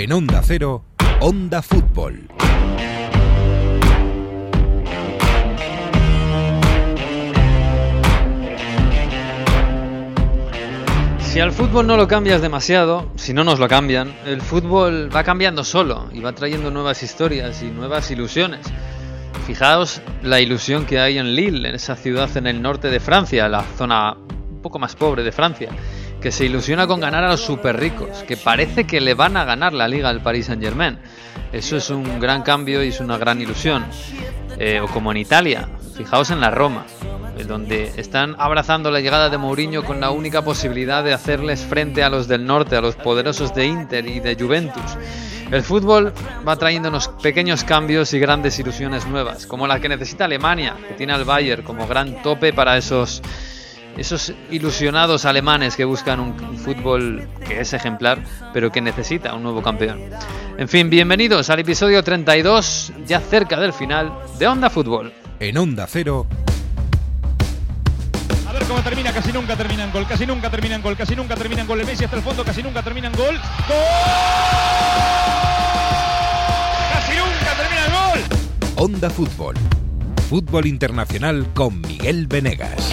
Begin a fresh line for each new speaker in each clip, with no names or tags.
En Onda Cero, Onda Fútbol.
Si al fútbol no lo cambias demasiado, si no nos lo cambian, el fútbol va cambiando solo y va trayendo nuevas historias y nuevas ilusiones. Fijaos la ilusión que hay en Lille, en esa ciudad en el norte de Francia, la zona un poco más pobre de Francia, que se ilusiona con ganar a los super ricos, que parece que le van a ganar la liga al Paris Saint Germain. Eso es un gran cambio y es una gran ilusión. Eh, o como en Italia, fijaos en la Roma, donde están abrazando la llegada de Mourinho con la única posibilidad de hacerles frente a los del norte, a los poderosos de Inter y de Juventus. El fútbol va trayéndonos pequeños cambios y grandes ilusiones nuevas, como la que necesita Alemania, que tiene al Bayern como gran tope para esos esos ilusionados alemanes que buscan un, un, fútbol que es ejemplar, pero que necesita un nuevo campeón. En fin, bienvenidos al episodio 32, ya cerca del final, de Onda Fútbol.
En Onda Cero.
A ver cómo termina, casi nunca termina en gol, casi nunca termina en gol, casi nunca termina en gol. El Messi hasta el fondo, casi nunca termina en gol. ¡Gol! ¡Casi nunca termina en gol!
Onda Fútbol. Fútbol internacional con Miguel Venegas.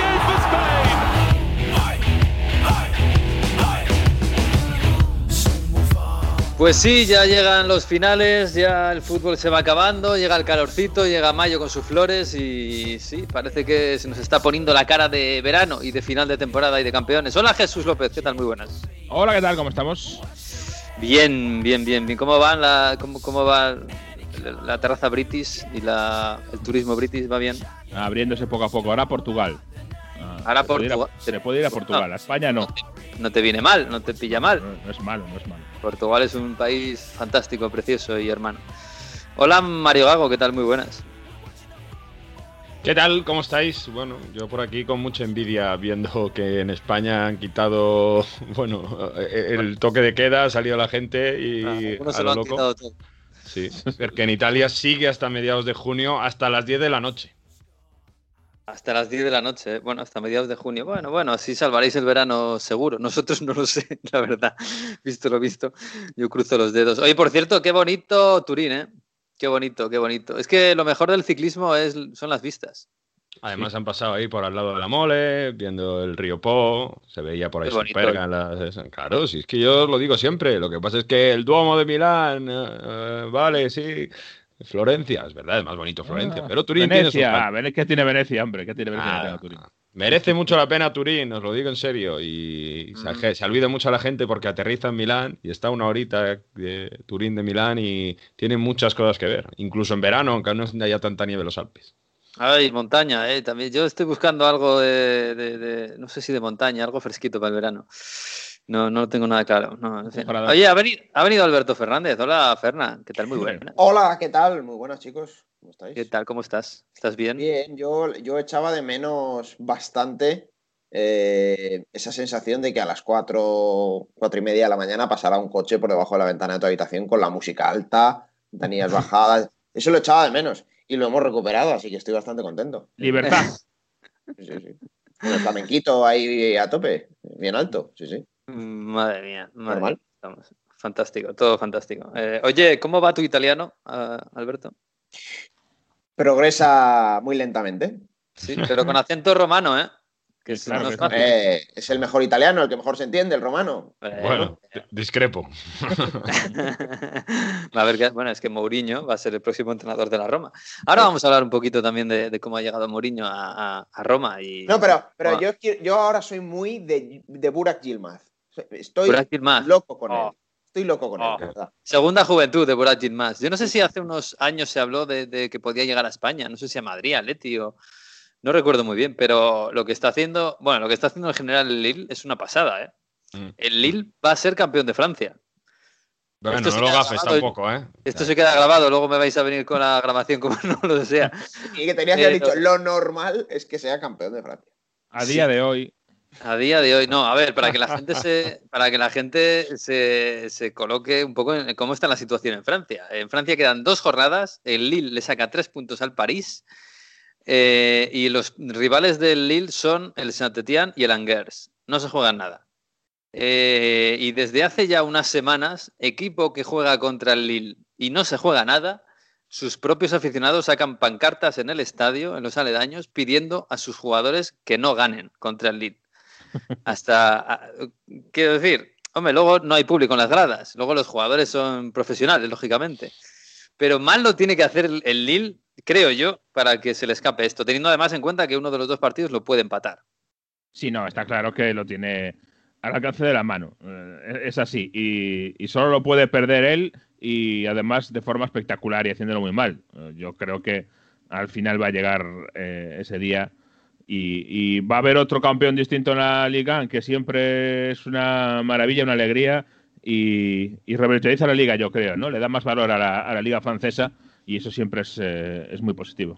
Pues sí, ya llegan los finales, ya el fútbol se va acabando, llega el calorcito, llega mayo con sus flores y sí, parece que se nos está poniendo la cara de verano y de final de temporada y de campeones. Hola Jesús López, ¿qué tal? Muy buenas.
Hola, ¿qué tal? ¿Cómo estamos?
Bien, bien, bien, bien. ¿Cómo va la, cómo, cómo va la terraza British y la, el turismo British? ¿Va bien?
Abriéndose poco a poco. Ahora Portugal.
Ahora
se puede ir a-
Portugal.
Se puede ir a Portugal,
No.
a España no.
No te viene mal, no te pilla mal.
No, no es malo, no es malo.
Portugal es un país fantástico, precioso y hermano. Hola Mario Gago, ¿qué tal? Muy buenas.
¿Qué tal? ¿Cómo estáis? Bueno, yo por aquí con mucha envidia viendo que en España han quitado, bueno, eh, el toque de queda, ha salido la gente y
Ah,
a lo
lo han
loco.
quitado todo.
Sí, porque en Italia sigue hasta mediados de junio, hasta las 10 de la noche.
Hasta las 10 de la noche, ¿eh? bueno, hasta mediados de junio. Bueno, bueno, así salvaréis el verano seguro. Nosotros no lo sé, la verdad. Visto lo visto, yo cruzo los dedos. Oye, por cierto, qué bonito Turín, ¿eh? Qué bonito, qué bonito. Es que lo mejor del ciclismo es, son las vistas.
Además han pasado ahí por al lado de la mole, viendo el río Po, se veía por ahí. Superga. las- Claro, si es que yo lo digo siempre, lo que pasa es que el Duomo de Milán, eh, eh, vale, sí, Florencia, es verdad, es más bonito Florencia,
Ah,
pero Turín tiene sus
Venecia,
faltas.
Venecia, ¿qué tiene Venecia, hombre? ¿Qué tiene Venecia?
Ah,
Turín?
merece mucho la pena Turín, os lo digo en serio. Y se,
Mm.
se olvida mucho a la gente porque aterriza en Milán y está una horita de Turín de Milán y tiene muchas cosas que ver. Incluso en verano, aunque no haya tanta nieve en los Alpes.
Ay, montaña, ¿eh? También yo estoy buscando algo de, de- de- no sé si de montaña, algo fresquito para el verano. No, no tengo nada claro. no. Oye, ha venido, ha venido Alberto Fernández. Hola, Fernan. ¿Qué tal? Muy
Hombre.
buena.
Hola, ¿qué tal? Muy buenas, chicos. ¿Cómo estáis?
¿Qué tal? ¿Cómo estás? ¿Estás bien?
Bien, yo, yo echaba de menos bastante eh, esa sensación de que a las cuatro, cuatro y media de la mañana pasara un coche por debajo de la ventana de tu habitación con la música alta, ventanillas bajadas. Eso lo echaba de menos y lo hemos recuperado, así que estoy bastante contento.
Libertad.
Sí, sí, sí. Con el flamenquito ahí a tope, bien alto, sí, sí.
Madre mía, madre
Normal.
mía, estamos. Fantástico, todo fantástico. Eh, oye, ¿cómo va tu italiano, Alberto?
Progresa muy lentamente.
Sí, pero con acento romano, ¿eh? Que
claro
no es
sí.
fácil.
Eh, es el mejor italiano, el que mejor se entiende, el romano.
Eh,
Bueno, d- discrepo.
a ver, qué- bueno, es que Mourinho va a ser el próximo entrenador de la Roma. Ahora vamos a hablar un poquito también de, de cómo ha llegado Mourinho a, a- a Roma. Y,
No, pero, pero yo, yo ahora soy muy de, de Burak Yilmaz. Estoy
Burak Yilmaz.
loco con
Oh.
él. Estoy loco con
Oh.
él, de verdad.
Segunda juventud de Burak Yilmaz. Yo no sé si hace unos años se habló de, de que podía llegar a España, no sé si a Madrid, a Leti o... No recuerdo muy bien, pero lo que está haciendo, bueno, lo que está haciendo en general el Lille es una pasada, ¿eh?
Mm.
El Lille va a ser campeón de Francia.
Bueno,
Esto
no
se
lo
queda
gafes
grabado
tampoco, ¿eh?
Esto se queda grabado, luego me vais a venir con la grabación como no lo sea.
Y que tenías que haber dicho, lo normal es que sea campeón de Francia.
A día de hoy,
A día de hoy, no. A ver, para que la gente se, para que la gente se, se coloque un poco en cómo está la situación en Francia. En Francia quedan dos jornadas. El Lille le saca tres puntos al París. eh, y los rivales del Lille son el Saint-Étienne y el Angers. No se juegan nada. Eh, y desde hace ya unas semanas, equipo que juega contra el Lille y no se juega nada, sus propios aficionados sacan pancartas en el estadio, en los aledaños, pidiendo a sus jugadores que no ganen contra el Lille. Hasta, a- quiero decir, hombre, luego no hay público en las gradas, luego los jugadores son profesionales, lógicamente. Pero mal lo tiene que hacer el, Lille, creo yo, para que se le escape esto, teniendo además en cuenta que uno de los dos partidos lo puede empatar.
Sí, no, está claro que lo tiene al alcance de la mano. Eh, es así. Y, y solo lo puede perder él y además de forma espectacular y haciéndolo muy mal. Eh, Yo creo que al final va a llegar eh, ese día y, y va a haber otro campeón distinto en la liga, que siempre es una maravilla, una alegría y, y la liga, yo creo, ¿no? Le da más valor a la, a la liga francesa y eso siempre es, eh, es muy positivo.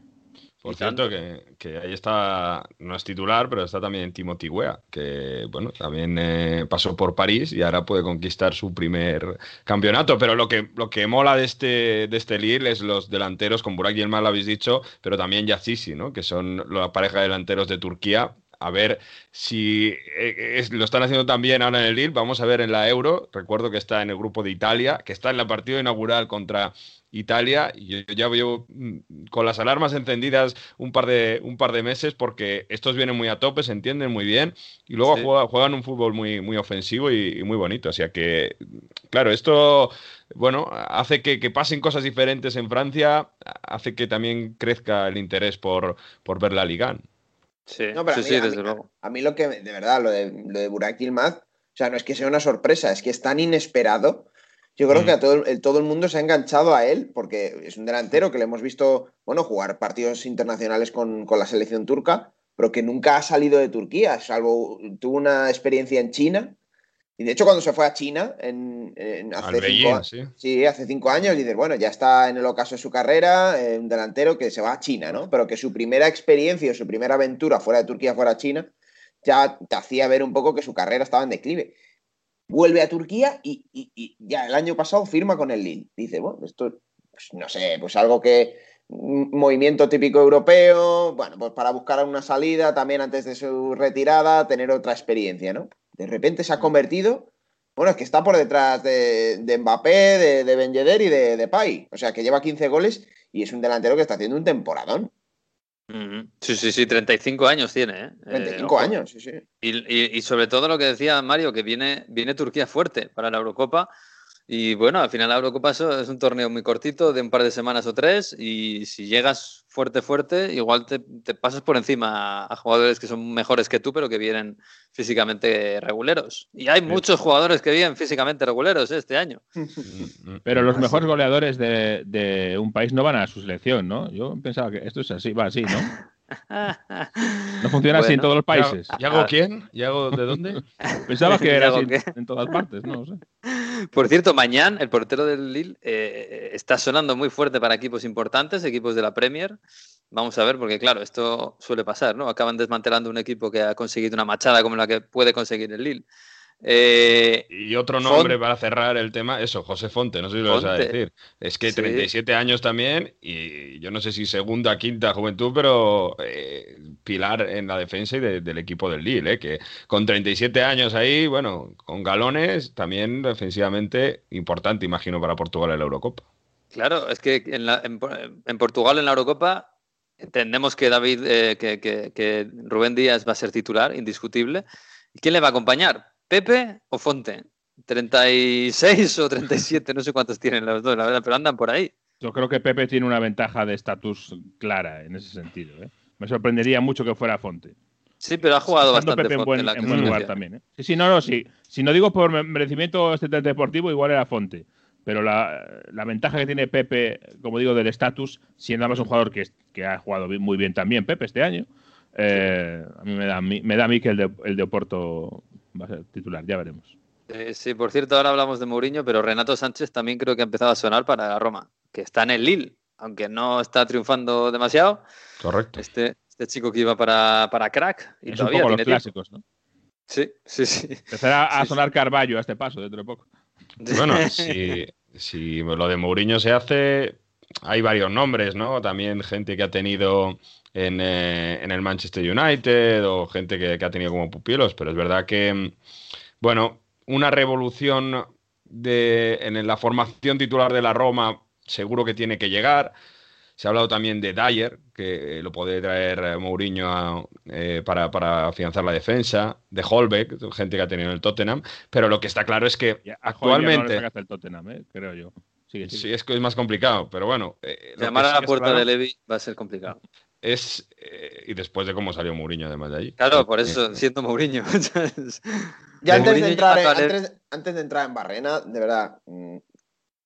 Por cierto, que, que ahí está, no es titular, pero está también Timothy Weah, que bueno, también eh, pasó por París y ahora puede conquistar su primer campeonato. Pero lo que, lo que mola de este, de este Lille es los delanteros, con Burak Yilmaz lo habéis dicho, pero también Yazici, ¿no? que son la pareja de delanteros de Turquía. A ver si eh, es- lo están haciendo también ahora en el Lille. Vamos a ver en la Euro. Recuerdo que está en el grupo de Italia, que está en la partida inaugural contra Italia y yo ya llevo mm, con las alarmas encendidas un par de un par de meses porque estos vienen muy a tope, se entienden muy bien y luego
Sí.
juegan un fútbol muy muy ofensivo y, y muy bonito, o sea que claro, esto bueno, hace que, que pasen cosas diferentes en Francia, hace que también crezca el interés por, por ver la Liga.
Sí,
No, pero
sí,
a mí-
sí,
a mí-
desde luego.
A mí lo que, de verdad, lo de, lo de Burak Yilmaz, o sea, no es que sea una sorpresa, es que es tan inesperado. Yo creo
Mm.
que a todo, el, todo el mundo se ha enganchado a él, porque es un delantero que le hemos visto, bueno, jugar partidos internacionales con, con la selección turca, pero que nunca ha salido de Turquía, salvo tuvo una experiencia en China. Y de hecho, cuando se fue a China, en, en hace cinco
sí.
Sí, hace cinco años dices, bueno, ya está en el ocaso de su carrera, eh, un delantero que se va a China, ¿no? Pero que su primera experiencia o su primera aventura fuera de Turquía, fuera a China, ya te hacía ver un poco que su carrera estaba en declive. Vuelve a Turquía y, y- y ya el año pasado firma con el Lille. Dice, bueno, esto, pues, no sé, pues algo que, un movimiento típico europeo, bueno, pues para buscar una salida también antes de su retirada, tener otra experiencia, ¿no? De repente se ha convertido bueno, es que está por detrás de, de Mbappé, de, de Ben y de, de Pai. O sea, que lleva 15 goles y es un delantero que está haciendo un temporadón.
Sí, sí, sí, 35 años tiene. ¿eh?
25
Eh,
años, sí, sí.
Y, y- y sobre todo lo que decía Mario, que viene, viene Turquía fuerte para la Eurocopa. Y bueno, al final la Eurocopa es un torneo muy cortito, de un par de semanas o tres. Y si llegas fuerte, fuerte, igual te, te pasas por encima a jugadores que son mejores que tú, pero que vienen físicamente reguleros. Y hay muchos jugadores que vienen físicamente reguleros ¿eh? este año.
Pero los mejores goleadores de, de un país no van a su selección, ¿no? Yo pensaba que esto es así, va así, ¿no? No funciona así en todos los países.
¿Yago
Ah.
quién? ¿Yago de dónde?
Pensaba que era
¿Yago
así
qué?
en todas partes, no sé.
Por cierto, mañana el portero del Lille eh, está sonando muy fuerte para equipos importantes, equipos de la Premier. Vamos a ver, porque claro, esto suele pasar, ¿no? Acaban desmantelando un equipo que ha conseguido una machada como la que puede conseguir el Lille. Eh,
Y otro nombre
Font-
para cerrar el tema, eso, José Fonte, no sé si lo vas a decir. Es que
Sí.
37 años también, y yo no sé si segunda, quinta juventud, pero eh, pilar en la defensa y de- del equipo del Lille, eh, que con 37 años ahí, bueno, con galones, también defensivamente importante, imagino, para Portugal en la Eurocopa.
claro, es que en, la- en Por- en Portugal, en la Eurocopa, entendemos que David, eh, que, que- que Rubén Díaz va a ser titular, indiscutible. ¿Y quién le va a acompañar? ¿Pepe o Fonte? 36 o 37, no sé cuántos tienen los dos, la verdad, pero andan por ahí.
Yo creo que Pepe tiene una ventaja de estatus clara en ese sentido. ¿eh? Me sorprendería mucho que fuera Fonte.
Sí, pero ha jugado
Estando
bastante
Pepe en
Fonte
buen,
en la
en buen lugar también. ¿eh? Sí, sí, no, no, sí. Si no digo por me- merecimiento este deportivo, igual era Fonte. Pero la, la ventaja que tiene Pepe, como digo, del estatus, siendo además un jugador que, ha jugado muy bien también, Pepe, este año, eh, a mí me da, a mí- me da a mí que el de, el de Oporto va a ser titular, ya veremos.
Eh, sí, por cierto, ahora hablamos de Mourinho, pero Renato Sánchez también creo que ha empezado a sonar para la Roma, que está en el Lille, aunque no está triunfando demasiado.
Correcto.
Este, este chico que iba para, para crack y
es un
todavía
poco los
tiene tiempo.
clásicos, ¿no?
Sí, sí, sí.
Empezará a
Sí,
sonar Carballo a este paso dentro de poco.
Bueno, si, si lo de Mourinho se hace, hay varios nombres, ¿no? También gente que ha tenido en, eh, en el Manchester United o gente que, que ha tenido como pupielos, pero es verdad que, mm, bueno, una revolución de, en la formación titular de la Roma seguro que tiene que llegar. Se ha hablado también de Dyer, que lo puede traer eh, Mourinho a, eh, para, para afianzar la defensa, de Holbeck, gente que ha tenido en el Tottenham, pero lo que está claro es que
Ya, no
actualmente...
sacas el Tottenham, ¿eh? creo yo. Sigue, sigue.
Sí, es que es más complicado, pero bueno. eh,
Llamar a la puerta
claro
de Levi va a ser complicado.
Es, eh, y después de cómo salió Mourinho además de allí.
Claro, por
Eh,
eso, siento Mourinho.
Ya antes
Mourinho
de, entrar,
llegando al-
antes, antes de entrar en Barrena, de verdad, mm,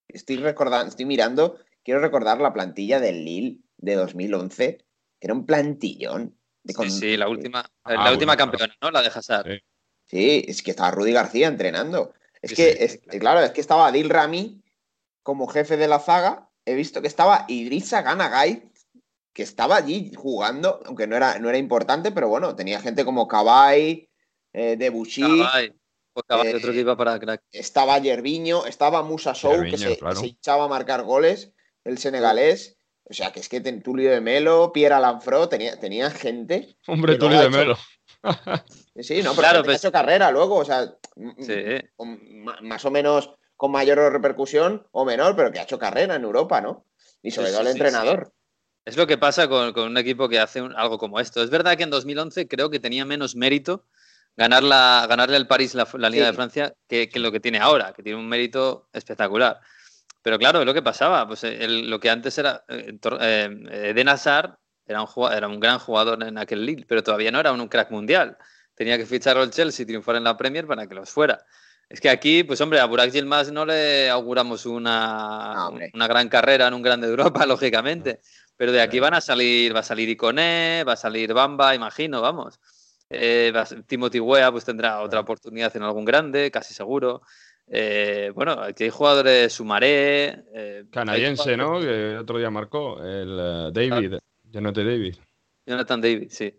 estoy recordando, estoy mirando, quiero recordar la plantilla del Lille de 2011, que era un plantillón. De con-
Sí, sí, la última,
Ah,
la última
bueno,
campeona, ¿no? La de Hazard.
Sí.
Sí, es que estaba Rudy García entrenando. Es
Sí,
que,
sí,
es, claro, es que estaba Adil Rami como jefe de la zaga. He visto que estaba Idrissa Ganagay, que estaba allí jugando, aunque no era, no era importante, pero bueno, tenía gente como Cabay, eh, Debussy,
Cabay. Pues Cabay,
eh,
otro que iba para crack.
estaba Yerviño, estaba Musa Sow, que se, hinchaba a marcar goles, el senegalés. O sea, que es que ten- Tulio de Melo, Pierre Alanfro, tenía, tenía gente.
Hombre, Tulio de Melo.
Sí, no, pero
Claro, pues-
ha hecho carrera luego, o sea,
Sí.
con más o menos con mayor repercusión o menor, pero que ha hecho carrera en Europa, ¿no? Y sobre
Sí,
todo el
sí,
entrenador.
Es lo que pasa con, con un equipo que hace un- algo como esto. Es verdad que en 2011 creo que tenía menos mérito ganar la, ganarle al París la, la Liga
Sí.
de Francia que, que lo que tiene ahora, que tiene un mérito espectacular. Pero claro, es lo que pasaba. Pues eh, el- lo que antes era. eh, eh, Eden Hazard era un, jugua- era un gran jugador en aquel Lille, pero todavía no era un crack mundial. Tenía que ficharlo el Chelsea y triunfar en la Premier para que los fuera. Es que aquí, pues hombre, a Burak Yilmaz no le auguramos una,
No, hombre.
una gran carrera en un grande de Europa, lógicamente. Pero de aquí van a salir, va a salir Iconé, va a salir Bamba, imagino, vamos. Eh, Timothy Weah pues tendrá otra oportunidad en algún grande, casi seguro. Eh, bueno, aquí hay jugadores Sumaré. eh,
Canadiense, ¿no? Que el otro día marcó. El eh, David. Jonathan David.
Jonathan David, sí.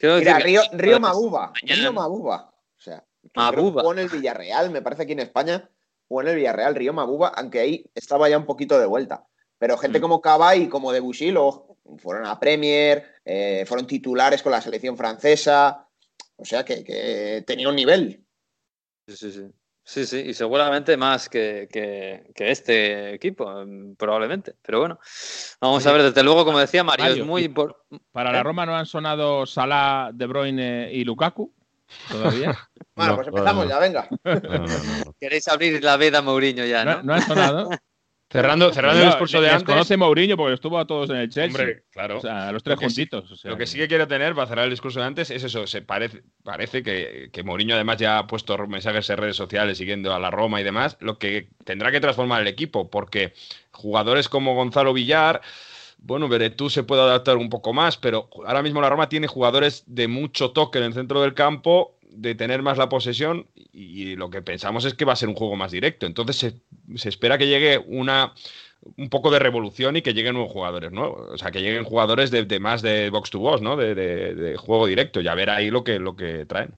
Mira,
que-
Río, Río Mabuba.
Mañana-
Río Mabuba. O sea,
Mabuba.
jugó en el Villarreal, me parece aquí en España. Jugó en el Villarreal, Río Mabuba, aunque ahí estaba ya un poquito de vuelta. Pero gente
Mm.
como Cabay y como Debussy luego fueron a Premier, eh, fueron titulares con la selección francesa. O sea que, que tenía un nivel.
Sí, sí, sí. Sí, sí, y seguramente más que, que- que este equipo, mm, probablemente. Pero bueno, vamos a ver, desde luego, como decía Mario,
Mario,
es muy importante.
Para
¿Eh?
la Roma no han sonado Salah, De Bruyne y Lukaku todavía.
Bueno,
No,
pues empezamos
no.
ya, venga.
No, no, no.
Queréis abrir la veda a Mourinho ya,
No,
¿no?
no han sonado.
Cerrando, cerrando el discurso de
les
antes.
conoce Mourinho porque estuvo a todos en el Chelsea.
Hombre, claro.
O sea, a los tres
Lo sí-
juntitos. o sea
Lo que sí que quiero tener para cerrar el discurso de antes es eso. Se parece, parece que, que Mourinho además ya ha puesto mensajes en redes sociales siguiendo a la Roma y demás, lo que tendrá que transformar el equipo, porque jugadores como Gonzalo Villar, bueno, Beretú se puede adaptar un poco más, pero ahora mismo la Roma tiene jugadores de mucho toque en el centro del campo, de tener más la posesión, y lo que pensamos es que va a ser un juego más directo. Entonces se, se espera que llegue una un poco de revolución y que lleguen nuevos jugadores nuevos. O sea, que lleguen jugadores de, de más de box to box, ¿no? De, de- juego directo. Ya ver ahí lo que, lo que traen.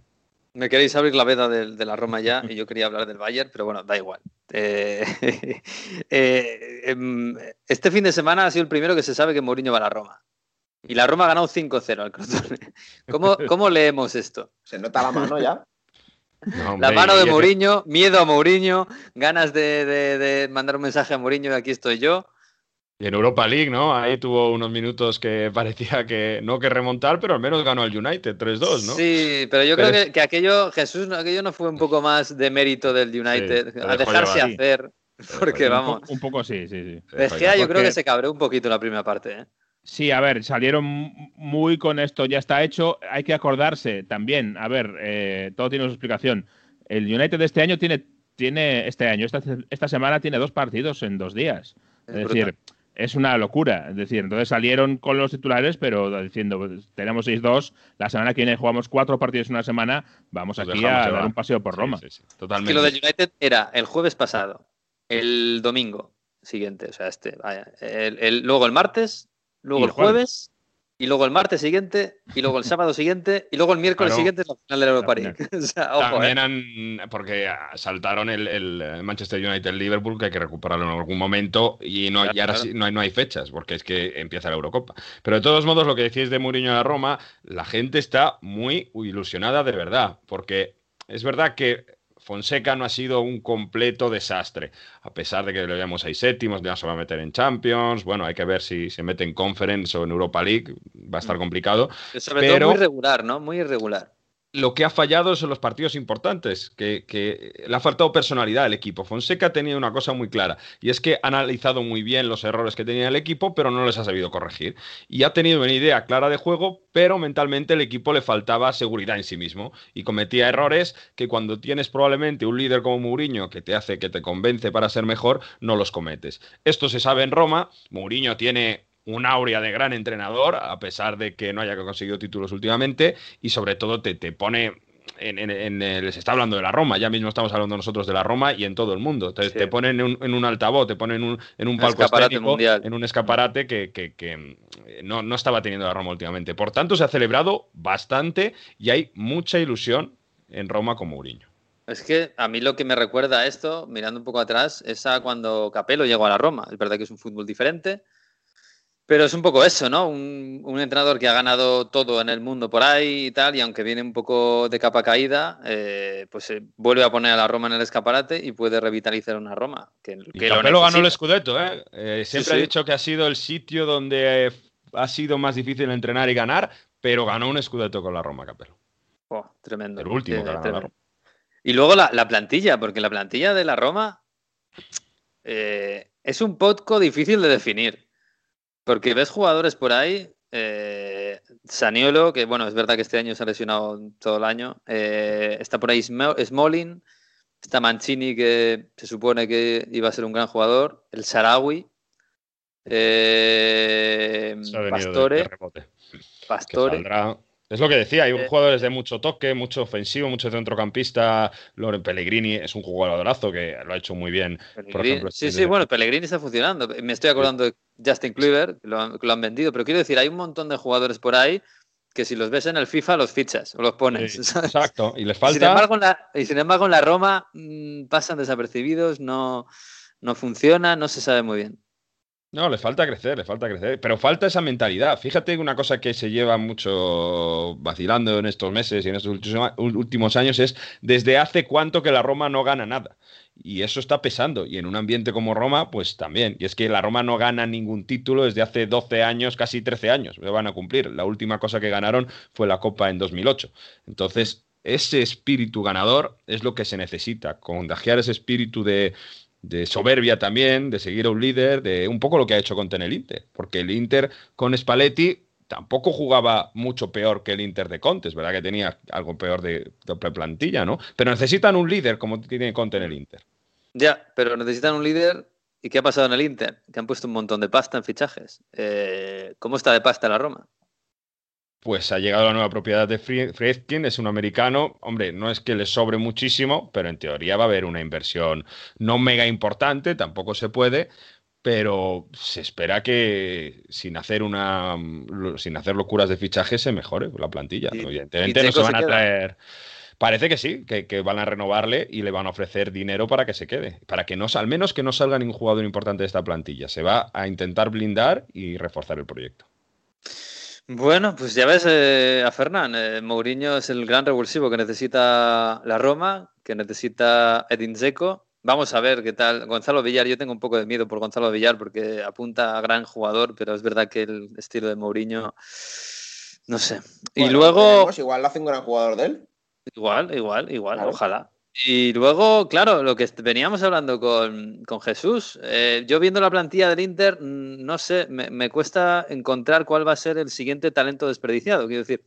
Me queréis abrir la veda de, de la Roma ya y yo quería hablar del Bayern, pero bueno, da igual. Eh, eh, em, este fin de semana ha sido el primero que se sabe que Mourinho va a la Roma. Y la Roma ha ganado 5-0 al Crotone. ¿Cómo, ¿Cómo leemos esto?
Se nota la mano ya.
No,
La mano de Mourinho, miedo a Mourinho, ganas de, de- de mandar un mensaje a Mourinho y aquí estoy yo.
Y en Europa League, ¿no? Ahí tuvo unos minutos que parecía que no que remontar, pero al menos ganó el United 3-2, ¿no?
Sí, pero yo
Pero
creo
es-
que, que aquello, Jesús, aquello no fue un poco más de mérito del United, a dejarse
llevar.
hacer, porque vamos.
Un, po- un poco sí, sí, sí.
De Gea yo creo que se cabreó un poquito la primera parte. ¿eh?
Sí, a ver, salieron muy con esto, ya está hecho. Hay que acordarse también, a ver, eh, todo tiene su explicación. El United de este año tiene, tiene este año, esta, esta semana tiene dos partidos en dos días. Es,
Es
decir, es una locura. Es decir, entonces salieron con los titulares, pero diciendo, pues, tenemos 6-2, la semana que viene jugamos cuatro partidos en una semana, vamos
Nos
aquí a
llevar.
dar un paseo por Roma.
sí, sí, Totalmente.
que lo del United era el jueves pasado, el domingo siguiente, o sea, este, vaya, el- el- luego el martes, luego el
el jueves.
y luego el martes siguiente, y luego el sábado siguiente, y luego el miércoles
Claro.
siguiente es la final de la Europa League. O sea, ojo,
También
¿eh?
han, porque saltaron el, el Manchester United-Liverpool, que hay que recuperarlo en algún momento, y, no, y ahora
Claro,
sí, no, hay, no hay fechas, porque es que empieza la Eurocopa. Pero de todos modos, lo que decís de Mourinho a la Roma, la gente está muy ilusionada de verdad, porque es verdad que Fonseca no ha sido un completo desastre, a pesar de que le veamos ahí séptimos, ya se va a meter en Champions, bueno, hay que ver si se mete en Conference o en Europa League, va a estar complicado.
Sobre
pero-
todo muy irregular, ¿no? Muy irregular.
Lo que ha fallado son los partidos importantes, que, le ha faltado personalidad al equipo. Fonseca tenía una cosa muy clara, y es que ha analizado muy bien los errores que tenía el equipo, pero no les ha sabido corregir. Y ha tenido una idea clara de juego, pero mentalmente el equipo le faltaba seguridad en sí mismo, y cometía errores que cuando tienes probablemente un líder como Mourinho, que te hace, que te convence para ser mejor, no los cometes. Esto se sabe en Roma, Mourinho tiene un aurea de gran entrenador, a pesar de que no haya conseguido títulos últimamente, y sobre todo te, te pone. En, en- se está hablando de la Roma, ya mismo estamos hablando nosotros de la Roma y en todo el mundo. Entonces
Sí.
te ponen en un, en un altavoz, te ponen en un, en un palco
escaparate mundial.
en un escaparate que, que- que, mm, no, no estaba teniendo la Roma últimamente. Por tanto, se ha celebrado bastante y hay mucha ilusión en Roma con Mourinho.
Es que a mí lo que me recuerda a esto, mirando un poco atrás, es a cuando Capello llegó a la Roma. Es verdad que es un fútbol diferente, pero es un poco eso, ¿no? Un, un entrenador que ha ganado todo en el mundo por ahí y tal, y aunque viene un poco de capa caída, eh, pues eh, vuelve a poner a la Roma en el escaparate y puede revitalizar una Roma. Que,
Y
que lo
Capello ganó el. Scudetto, ¿eh? Eh, siempre
Sí,
ha
sí.
dicho que ha sido el sitio donde eh, ha sido más difícil entrenar y ganar, pero ganó un Scudetto con la Roma, Capello.
Oh, tremendo.
El último que ganó la
tremendo.
Roma.
Y luego la, la plantilla, porque la plantilla de la Roma es un poco difícil de definir. Porque ves jugadores por ahí, eh, Saniolo, que bueno, es verdad que este año se ha lesionado todo el año, eh, está por ahí Smo- Smalling, está Mancini, que se supone que iba a ser un gran jugador, el Sarawi, eh, Pastore,
de
Pastore.
Es lo que decía, hay
Eh.
jugadores de mucho toque, mucho ofensivo, mucho centrocampista. Loren Pellegrini es un jugadorazo que lo ha hecho muy bien. Por ejemplo,
sí, sí,
de-
bueno, Pellegrini está funcionando. Me estoy acordando de Justin Kluivert, lo, han, lo han vendido, pero quiero decir, hay un montón de jugadores por ahí que si los ves en el FIFA los fichas o los pones.
Exacto. Y les falta.
sin, embargo, en la, y sin embargo, en la Roma mm, pasan desapercibidos, no, no funciona, no se sabe muy bien.
No, les falta crecer, les falta crecer. Pero falta esa mentalidad. Fíjate una cosa que se lleva mucho vacilando en estos meses y en estos últimos últimos años es desde hace cuánto que la Roma no gana nada. Y eso está pesando. Y en un ambiente como Roma, pues también. Y es que la Roma no gana ningún título desde hace 12 años, casi 13 años. Lo van a cumplir. La última cosa que ganaron fue la Copa en 2008. Entonces, ese espíritu ganador es lo que se necesita. Contagiar ese espíritu de, de soberbia también, de seguir a un líder, de un poco lo que ha hecho con el Inter, porque el Inter con Spalletti tampoco jugaba mucho peor que el Inter de Conte, es verdad que tenía algo peor de, de plantilla, ¿no? Pero necesitan un líder como tiene Conte en el Inter.
Ya, pero necesitan un líder. ¿Y qué ha pasado en el Inter? Que han puesto un montón de pasta en fichajes. Eh, ¿Cómo está de pasta la Roma?
Pues ha llegado la nueva propiedad de Fri- Friedkin, es un americano. Hombre, no es que le sobre muchísimo, pero en teoría va a haber una inversión no mega importante, tampoco se puede, pero se espera que sin hacer una sin hacer locuras de fichaje se mejore la plantilla.
Y-
Evidentemente no se van
se
a traer. Parece que sí, que, que van a renovarle y le van a ofrecer dinero para que se quede, para que no al menos que no salga ningún jugador importante de esta plantilla. Se va a intentar blindar y reforzar el proyecto.
Bueno, pues ya ves eh, a Fernán. eh, Mourinho es el gran revulsivo que necesita la Roma, que necesita Edin Dzeko. Vamos a ver qué tal. Gonzalo Villar, yo tengo un poco de miedo por Gonzalo Villar porque apunta a gran jugador, pero es verdad que el estilo de Mourinho, no sé. Y luego,
igual lo hace un gran jugador de él.
igual, igual, igual,
Claro.
ojalá. Y luego, claro, lo que veníamos hablando con, con Jesús, eh, yo viendo la plantilla del Inter, mm, no sé, me, me cuesta encontrar cuál va a ser el siguiente talento desperdiciado. Quiero decir,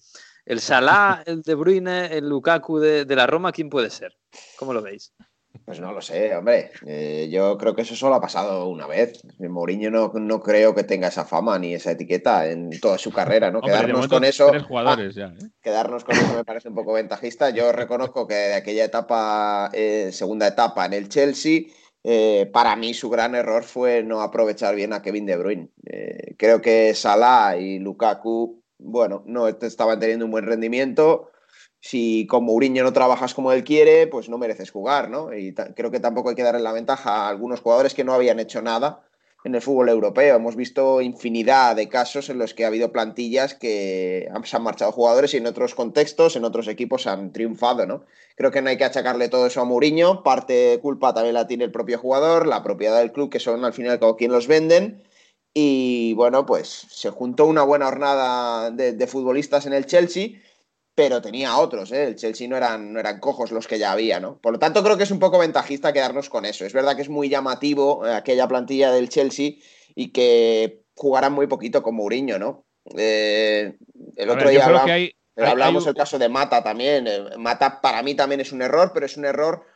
el Salah, el De Bruyne, el Lukaku de, de la Roma, ¿quién puede ser? ¿Cómo lo veis?
Pues no lo sé, hombre. Eh, yo creo que eso solo ha pasado una vez. Mourinho no, no creo que tenga esa fama ni esa etiqueta en toda su carrera, ¿no?
Hombre,
Quedarnos con eso.
Tres jugadores ya. ¿eh?
quedarnos con eso me parece un poco ventajista. Yo reconozco que de aquella etapa, eh, segunda etapa en el Chelsea, eh, para mí su gran error fue no aprovechar bien a Kevin De Bruyne. Creo que Salah y Lukaku bueno, no estaban teniendo un buen rendimiento. Si con Mourinho no trabajas como él quiere, pues no mereces jugar, ¿no? Y creo que tampoco hay que darle la ventaja a algunos jugadores que no habían hecho nada en el fútbol europeo. Hemos visto infinidad de casos en los que ha habido plantillas que se han marchado jugadores y en otros contextos, en otros equipos han triunfado, ¿no? Creo que no hay que achacarle todo eso a Mourinho. Parte culpa también la tiene el propio jugador, la propiedad del club, que son al final como quien los venden. Y bueno, pues se juntó una buena jornada de, de futbolistas en el Chelsea pero tenía otros, ¿eh? El Chelsea no eran, no eran cojos los que ya había, ¿no? Por lo tanto, creo que es un poco ventajista quedarnos con eso. Es verdad que es muy llamativo eh, aquella plantilla del Chelsea y que jugarán muy poquito con Mourinho, ¿no? Eh, el otro día hablamos, el caso de Mata también. Eh, Mata para mí también es un error, pero es un error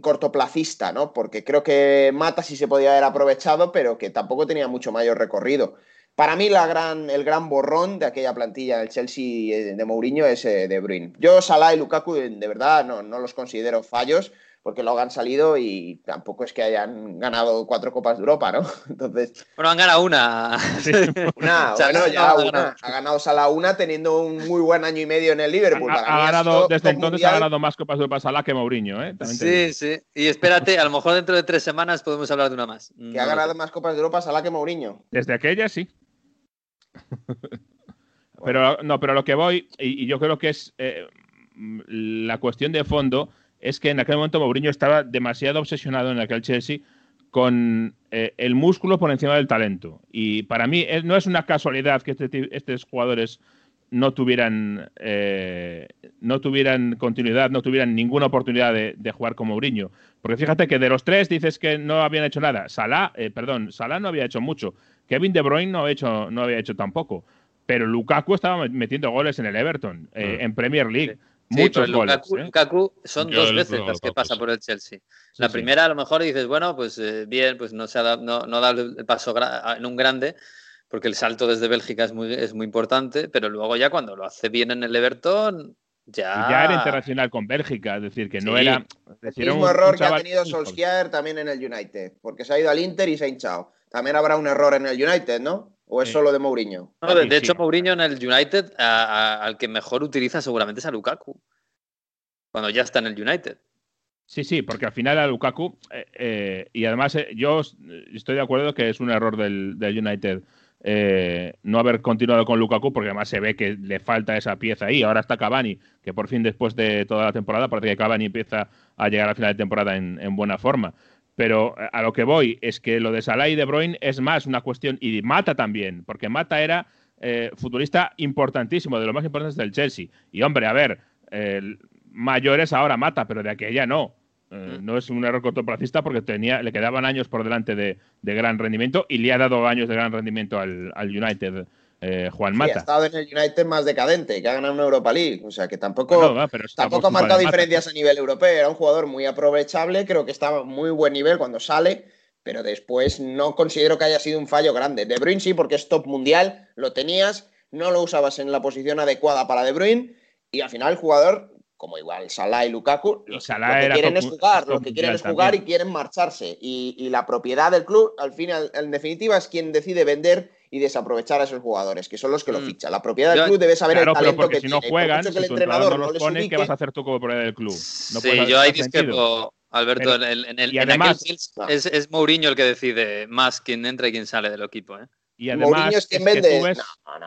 cortoplacista, ¿no? Porque creo que Mata sí se podía haber aprovechado, pero que tampoco tenía mucho mayor recorrido. Para mí la gran, el gran borrón de aquella plantilla del Chelsea eh, de Mourinho es eh, De Bruyne. Yo Salah y Lukaku de verdad no, no los considero fallos porque luego han salido y tampoco es que hayan ganado cuatro Copas de Europa, ¿no? Entonces.
Bueno, han ganado una.
una, bueno, ya una. Ha ganado Salah una teniendo un muy buen año y medio en el Liverpool.
Ha, ganado, desde entonces ha ganado más Copas de Europa Salah que Mourinho, ¿eh?
sí, sí. Y espérate, a lo mejor dentro de tres semanas podemos hablar de una más.
Que ha ganado más Copas de Europa Salah que Mourinho.
Desde aquella sí. pero no, pero lo que voy, y, yo creo que es eh, la cuestión de fondo, es que en aquel momento Mourinho estaba demasiado obsesionado en aquel Chelsea con eh, el músculo por encima del talento. Y para mí no es una casualidad que este estos jugadores no tuvieran, eh, no tuvieran continuidad, no tuvieran ninguna oportunidad de, jugar con Mourinho. Porque fíjate que de los tres dices que no habían hecho nada. Salah, perdón, Salah no había hecho mucho. Kevin De Bruyne no, había hecho, no había hecho tampoco. Pero Lukaku estaba metiendo goles en el Everton, eh, ah. en Premier League. Muchos goles.
¿eh? Lukaku, son dos veces las que pasa por el Chelsea. La primera, a lo mejor dices, bueno, pues eh, bien, pues no, se ha dado, no, no da el paso en un grande, porque el salto desde Bélgica es muy, es muy importante, pero luego ya cuando lo hace bien en el Everton, ya...
ya era internacional con Bélgica, es decir, que no era...
el mismo error que ha tenido Solskjaer también en el United, porque se ha ido al Inter y se ha hinchado. También habrá un error en el United, ¿no? ¿O es solo de Mourinho?
No, de, hecho, Mourinho en el United, al que mejor utiliza seguramente es a Lukaku. Cuando ya está en el United.
Sí, sí, porque al final a Lukaku, eh, eh, y además eh, yo estoy de acuerdo que es un error del, United no haber continuado con Lukaku, porque además se ve que le falta esa pieza ahí. Ahora está Cavani, que por fin después de toda la temporada parece que Cavani empieza a llegar a final de temporada en buena forma. Pero eh, a lo que voy es que lo de Salah y De Bruyne es más una cuestión, y Mata también, porque Mata era eh, futbolista importantísimo, de lo más importantes del Chelsea. Y hombre, a ver, mayores ahora Mata, pero de aquella no. Eh, mm. no es un error cortoplacista porque tenía, le quedaban años por delante de, gran rendimiento y le ha dado años de gran rendimiento al, al United eh, Juan Mata.
ha estado en el United más decadente, que ha ganado una Europa League. O sea, que tampoco, tampoco ha marcado diferencias a nivel europeo. Era un jugador muy aprovechable, creo que estaba a muy buen nivel cuando sale, pero después no considero que haya sido un fallo grande. De Bruyne sí, porque es top mundial, lo tenías, no lo usabas en la posición adecuada para De Bruyne, y al final el jugador, como igual Salah y Lukaku, lo, que quieren es jugar, lo que quieren es jugar y quieren marcharse. Y, la propiedad del club, al final, en definitiva, es quien decide vender y desaprovechar a esos jugadores, que son los que lo mm. fichan. La propiedad del club debe saber el talento que
si no juegan, si el entrenador no, los pone, ¿qué vas a hacer tú como propiedad del club?
No sí, yo ahí discrepo, Alberto. en el, en el, además, es, es Mourinho el que decide más quién entra y quién sale del equipo. ¿eh?
Y además, es que tú ves,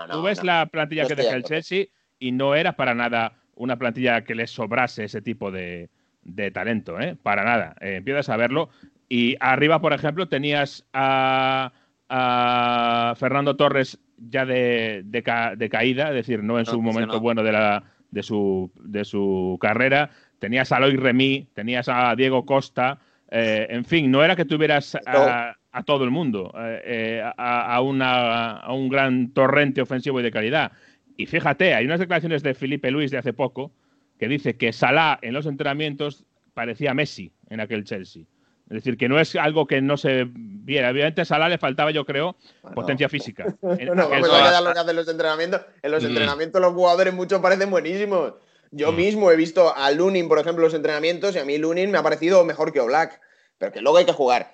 tú ves la plantilla que deja el Chelsea y no era para nada una plantilla que les sobrase ese tipo de, de talento, ¿eh? Para nada. Eh, empiezas a verlo. Y arriba, por ejemplo, tenías a a Fernando Torres ya de, de, caída, es decir, no en su momento bueno de, la, de, su, de su carrera. Tenías a Loy Remy, tenías a Diego Costa, eh, en fin, no era que tuvieras a, todo el mundo, eh, eh, a, una, a un gran torrente ofensivo y de calidad. Y fíjate, hay unas declaraciones de Felipe Luis de hace poco que dice que Salah en los entrenamientos parecía Messi en aquel Chelsea. Es decir, que no es algo que no se viera. Obviamente a Salah le faltaba, yo creo, potencia física.
no, vamos a lo que hacen los entrenamientos. En los mm. entrenamientos los jugadores muchos parecen buenísimos. Yo mm. mismo he visto a Lunin, por ejemplo, en los entrenamientos y a mí Lunin me ha parecido mejor que Oblak. pero que luego hay que jugar.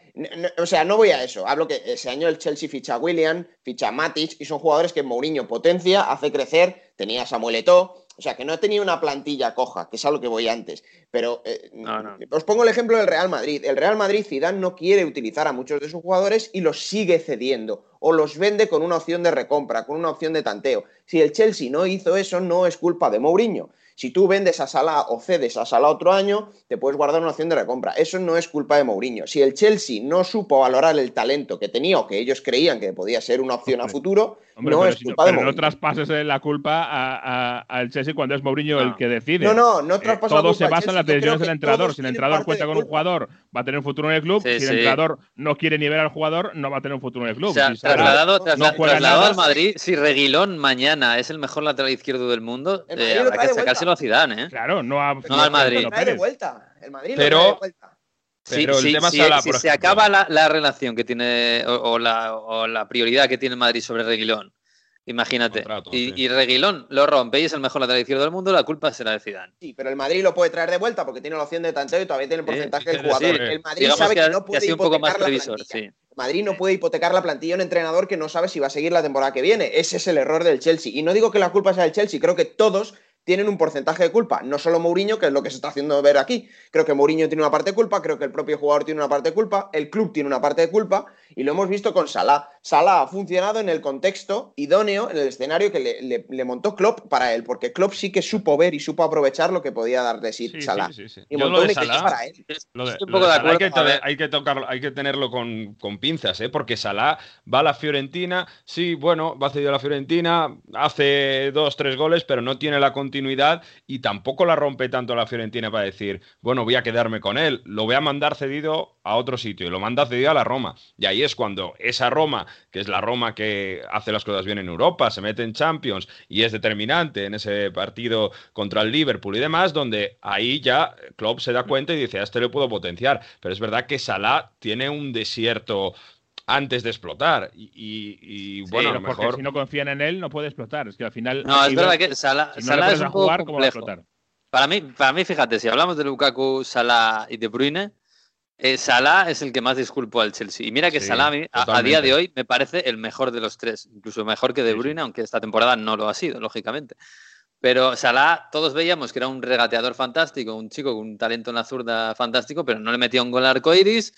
o sea, no voy a eso. Hablo que ese año el Chelsea ficha a William, ficha a Matic y son jugadores que Mourinho potencia, hace crecer. Tenía a Samuel Eto'o, o sea, que no tenía una plantilla coja, que es a lo que voy antes. Pero eh, os pongo el ejemplo del Real Madrid. El Real Madrid, Zidane no quiere utilizar a muchos de sus jugadores y los sigue cediendo o los vende con una opción de recompra, con una opción de tanteo. Si el Chelsea no hizo eso, no es culpa de Mourinho. Si tú vendes a Salah o cedes a Salah otro año, te puedes guardar una opción de recompra. Eso no es culpa de Mourinho. Si el Chelsea no supo valorar el talento que tenía o que ellos creían que podía ser una opción a futuro, no es culpa de Mourinho.
no traspases la culpa al Chelsea cuando es Mourinho el que decide.
No, no, no eh, traspases
Todo se basa en las decisiones del entrenador. Si el entrenador cuenta con un jugador, va a tener un futuro en el club. si el entrenador no quiere ni ver al jugador, no va a tener un futuro en el club.
trasladado, trasladado al Madrid, si Reguilón mañana es el mejor lateral izquierdo del mundo, eh, habrá que sacárselo a Zidane, ¿eh?
Claro, no,
a, no al Madrid.
de vuelta. El Madrid
pero,
Pero el tema si, se acaba la, relación que tiene o, la, prioridad que tiene el Madrid sobre Reguilón, imagínate, y, Reguilón lo rompe y es el mejor lateral izquierdo del mundo, la culpa será de Zidane.
Sí, pero el Madrid lo puede traer de vuelta porque tiene la opción de tanteo y todavía tiene el porcentaje del jugador. el Madrid sabe que, no puede un poco más previsor, sí. Madrid no puede hipotecar la plantilla a un entrenador que no sabe si va a seguir la temporada que viene. Ese es el error del Chelsea. Y no digo que la culpa sea del Chelsea, creo que todos tienen un porcentaje de culpa. No solo Mourinho, que es lo que se está haciendo ver aquí. Creo que Mourinho tiene una parte de culpa, creo que el propio jugador tiene una parte de culpa, el club tiene una parte de culpa, y lo hemos visto con Salah. Salah ha funcionado en el contexto idóneo, en el escenario que le, montó Klopp para él, porque Klopp sí que supo ver y supo aprovechar lo que podía dar de sí, Salah. y montó un Salah, para él.
hay, que, hay, que tocarlo, hay que tenerlo con, pinzas, ¿eh? porque Salah va a la Fiorentina, sí, bueno, va cedido a la Fiorentina, hace dos, tres goles, pero no tiene la continuidad y tampoco la rompe tanto la Fiorentina para decir, bueno, voy a quedarme con él, lo voy a mandar cedido a otro sitio y lo manda cedido a la Roma. Y ahí es cuando esa Roma, que es la Roma que hace las cosas bien en Europa, se mete en Champions y es determinante en ese partido contra el Liverpool y demás, donde ahí ya Klopp se da cuenta y dice, a este le puedo potenciar. Pero es verdad que Salah tiene un desierto antes de explotar. Y, bueno, mejor...
si no confían en él, no puede explotar. Es que al final.
No, es verdad que Salah, es un jugar, complejo. Para mí, para mí, fíjate, si hablamos de Lukaku, Salah y De Bruyne, eh, Salah es el que más disculpó al Chelsea. Y mira que Salah a, día de hoy me parece el mejor de los tres, incluso mejor que De Bruyne, aunque esta temporada no lo ha sido, lógicamente. Pero Salah, todos veíamos que era un regateador fantástico, un chico con un talento en la zurda fantástico, pero no le metía un gol al arco iris,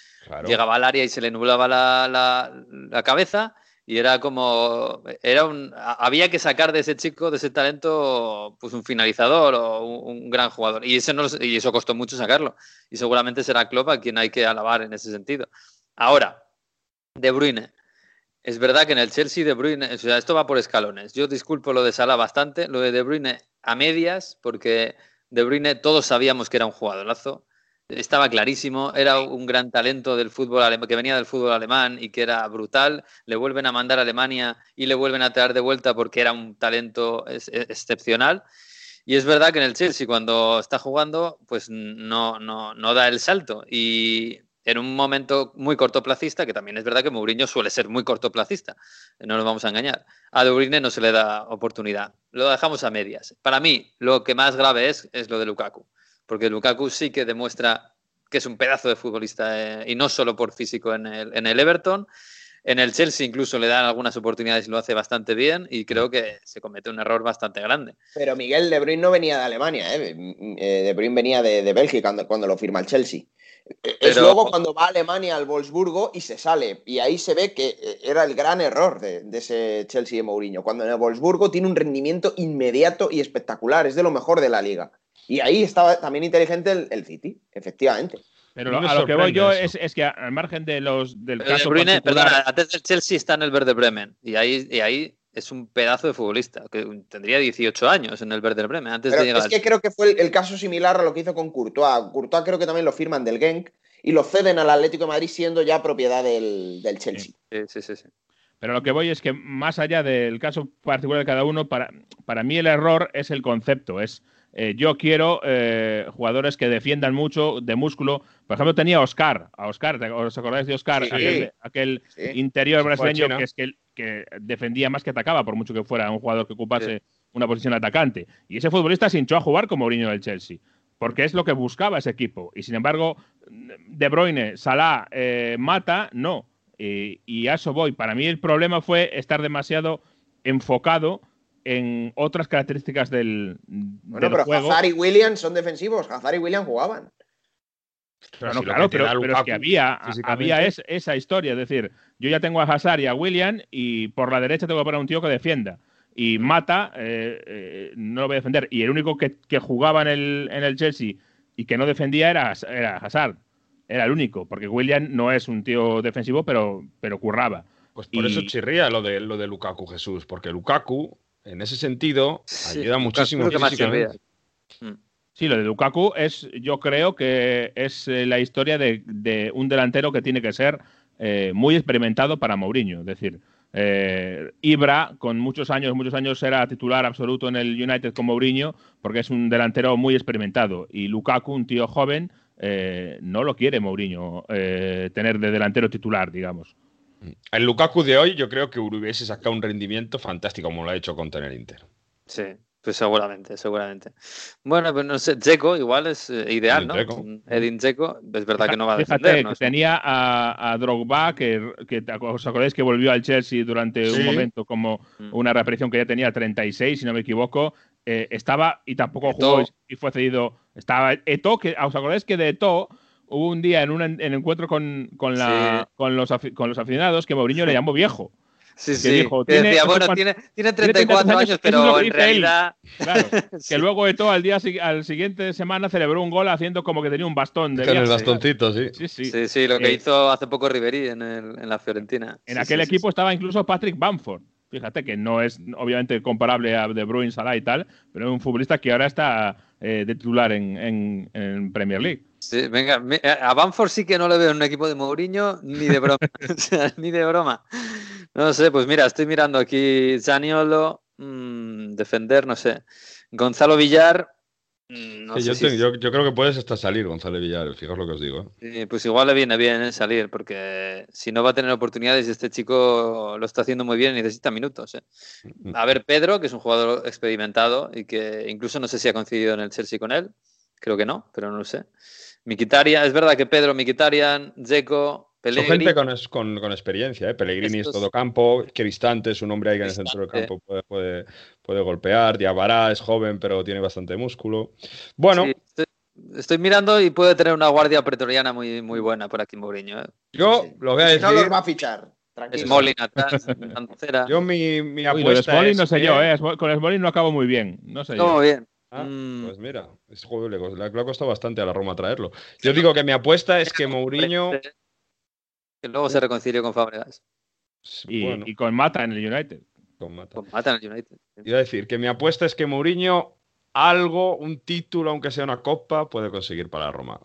llegaba al área y se le nublaba la, cabeza. Y era como. Era un, había que sacar de ese chico, de ese talento, pues un finalizador o un, gran jugador. Y, ese no, y eso costó mucho sacarlo. Y seguramente será Klopp a quien hay que alabar en ese sentido. Ahora, De Bruyne. Es verdad que en el Chelsea De Bruyne, o sea, esto va por escalones. Yo disculpo lo de Salah bastante, lo de De Bruyne a medias, porque De Bruyne todos sabíamos que era un jugadorazo. Estaba clarísimo, era un gran talento del fútbol que venía del fútbol alemán y que era brutal. Le vuelven a mandar a Alemania y le vuelven a traer de vuelta porque era un talento excepcional. Y es verdad que en el Chelsea, cuando está jugando, pues no, no, no da el salto. Y en un momento muy cortoplacista, que también es verdad que Mourinho suele ser muy cortoplacista, no nos vamos a engañar. A De Bruyne no se le da oportunidad. Lo dejamos a medias. Para mí, lo que más grave es, es lo de Lukaku, porque Lukaku sí que demuestra que es un pedazo de futbolista eh, y no solo por físico en el, en el Everton. En el Chelsea incluso le dan algunas oportunidades y lo hace bastante bien y creo que se comete un error bastante grande.
Pero Miguel De Bruyne no venía de Alemania, ¿eh? eh de Bruyne venía de, de Bélgica cuando lo firma el Chelsea. Es luego cuando va a Alemania al Wolfsburgo y se sale. Y ahí se ve que eh, era el gran error de, ese Chelsea de Mourinho. Cuando en el Wolfsburgo tiene un rendimiento inmediato y espectacular. Es de lo mejor de la liga. Y ahí estaba también inteligente el, City, efectivamente.
Pero a lo que voy yo es, que al margen de los del caso
Bruyne, perdona, antes del Chelsea está en el Verde Bremen y ahí, y ahí es un pedazo de futbolista, que tendría 18 años en el Werder Bremen antes de llegar.
Es que creo que fue el, caso similar a lo que hizo con Courtois. Courtois creo que también lo firman del Genk y lo ceden al Atlético de Madrid siendo ya propiedad del, Chelsea.
Sí, sí, sí,
Pero lo que voy es que más allá del caso particular de cada uno, para, para mí el error es el concepto, es eh, yo quiero eh, jugadores que defiendan mucho de músculo. Por ejemplo, tenía a Oscar, a Oscar, ¿os acordáis de Oscar? aquel, interior brasileño que es que, que, defendía más que atacaba, por mucho que fuera un jugador que ocupase una posición atacante. Y ese futbolista se hinchó a jugar como Mourinho del Chelsea. porque es lo que buscaba ese equipo. Y sin embargo, De Bruyne, Salah, eh, Mata, no. Y, y a eso voy. Para mí el problema fue estar demasiado enfocado en otras características del,
Bueno,
del
pero
juego.
Hazard y Williams son defensivos. Hazard y Williams jugaban.
Si lo
claro, pero, pero es que había, había es- esa historia. Es decir, yo ya tengo a Hazard y a William y por la derecha tengo que poner a un tío que defienda. Y Mata eh, eh, no lo voy a defender. Y el único que, que jugaba en el, en el Chelsea y que no defendía era, era Hazard. Era el único, porque William no es un tío defensivo, pero, pero curraba.
Pues por
Y-
eso chirría lo de, lo de Lukaku Jesús, porque Lukaku, en ese sentido,
Sí,
ayuda
Lukaku
muchísimo
que más.
Sí, lo de Lukaku es, yo creo que es eh, la historia de, de un delantero que tiene que ser eh, muy experimentado para Mourinho. Es decir, eh, Ibra, con muchos años, muchos años era titular absoluto en el United con Mourinho, porque es un delantero muy experimentado. Y Lukaku, un tío joven, eh, no lo quiere Mourinho eh, tener de delantero titular, digamos.
El Lukaku de hoy, yo creo que hubiese sacado un rendimiento fantástico, como lo ha hecho contra el Inter.
Sí, pues seguramente, seguramente. Bueno, pues no sé, Dzeko igual es eh, ideal, ¿no? Un Edin Dzeko, es verdad que no va a
Fíjate
defender, ¿no?
que
Es-
tenía a, a Drogba, que, que os acordáis que volvió al Chelsea durante
Sí.
un momento como
Mm.
una reaparición que ya tenía 36, si no me equivoco. eh, estaba y tampoco jugó y, y fue cedido. Estaba Eto, que os acordáis que de Eto hubo un día en un en- en encuentro con, con, la,
Sí.
con, los, con los aficionados que Mourinho le llamó viejo.
Sí,
que
sí,
dijo,
que
tiene
decía, bueno, tiene, tiene
34
34
años,
pero
que
en
él.
realidad...
Claro,
Sí.
que luego Eto al día al siguiente semana celebró un gol haciendo como que tenía un bastón de
Con el bastoncito, sí.
Sí, sí.
Sí, sí, lo que
Eh,
hizo hace poco Ribery en, el- en la Fiorentina.
En
Sí,
aquel
sí, sí,
equipo estaba incluso Patrick Bamford. Fíjate que no es obviamente comparable a De Bruyne, Salah y tal, pero es un futbolista que ahora está eh, de titular en, en- en Premier League.
Sí, venga, me- a Bamford sí que no le veo en un equipo de Mourinho ni de broma. Ni de broma. No sé, pues mira, estoy mirando aquí Zaniolo, mm, defender, no sé. Gonzalo Villar, no
Sí,
sé
yo,
si-
te- yo- yo creo que puedes hasta salir, Gonzalo Villar, fijaos lo que os digo. ¿eh?
sí, pues igual le viene bien eh, salir, porque si no va a tener oportunidades y este chico lo está haciendo muy bien y necesita minutos. eh. A ver, Pedro, que es un jugador experimentado y que incluso no sé si ha coincidido en el Chelsea con él. Creo que no, pero no lo sé. Miquitarian, es verdad que Pedro, Miquitarian,
Son
Pellegrini.
gente con, con- con experiencia, ¿eh? Pellegrini
Estos-
es todo campo, Cristante es un hombre ahí que en el centro del campo puede, puede, puede golpear, Diabará es joven pero tiene bastante músculo. Bueno,
Sí, estoy, estoy mirando y puede tener una guardia pretoriana muy, muy buena por aquí Mourinho. ¿eh?
yo
Sí.
lo voy a decir,
no los va a fichar. Tranquilo.
Smalling atrás, Cancera.
yo mi, mi
Uy, lo de
apuesta
Smalling
es
no sé
que-
yo, ¿eh? Con Smalling no acabo muy bien. No sé
Todo
yo.
bien.
Ah,
Mm.
Pues mira, es juego le, ha costado bastante a la Roma traerlo. Yo digo que mi apuesta es que Mourinho...
Que luego se reconcilió con Fábregas.
Y,
bueno,
y con Mata en el United.
con Mata.
Con Mata en el United.
Iba a decir que mi apuesta es que Mourinho algo, un título, aunque sea una copa, puede conseguir para Roma.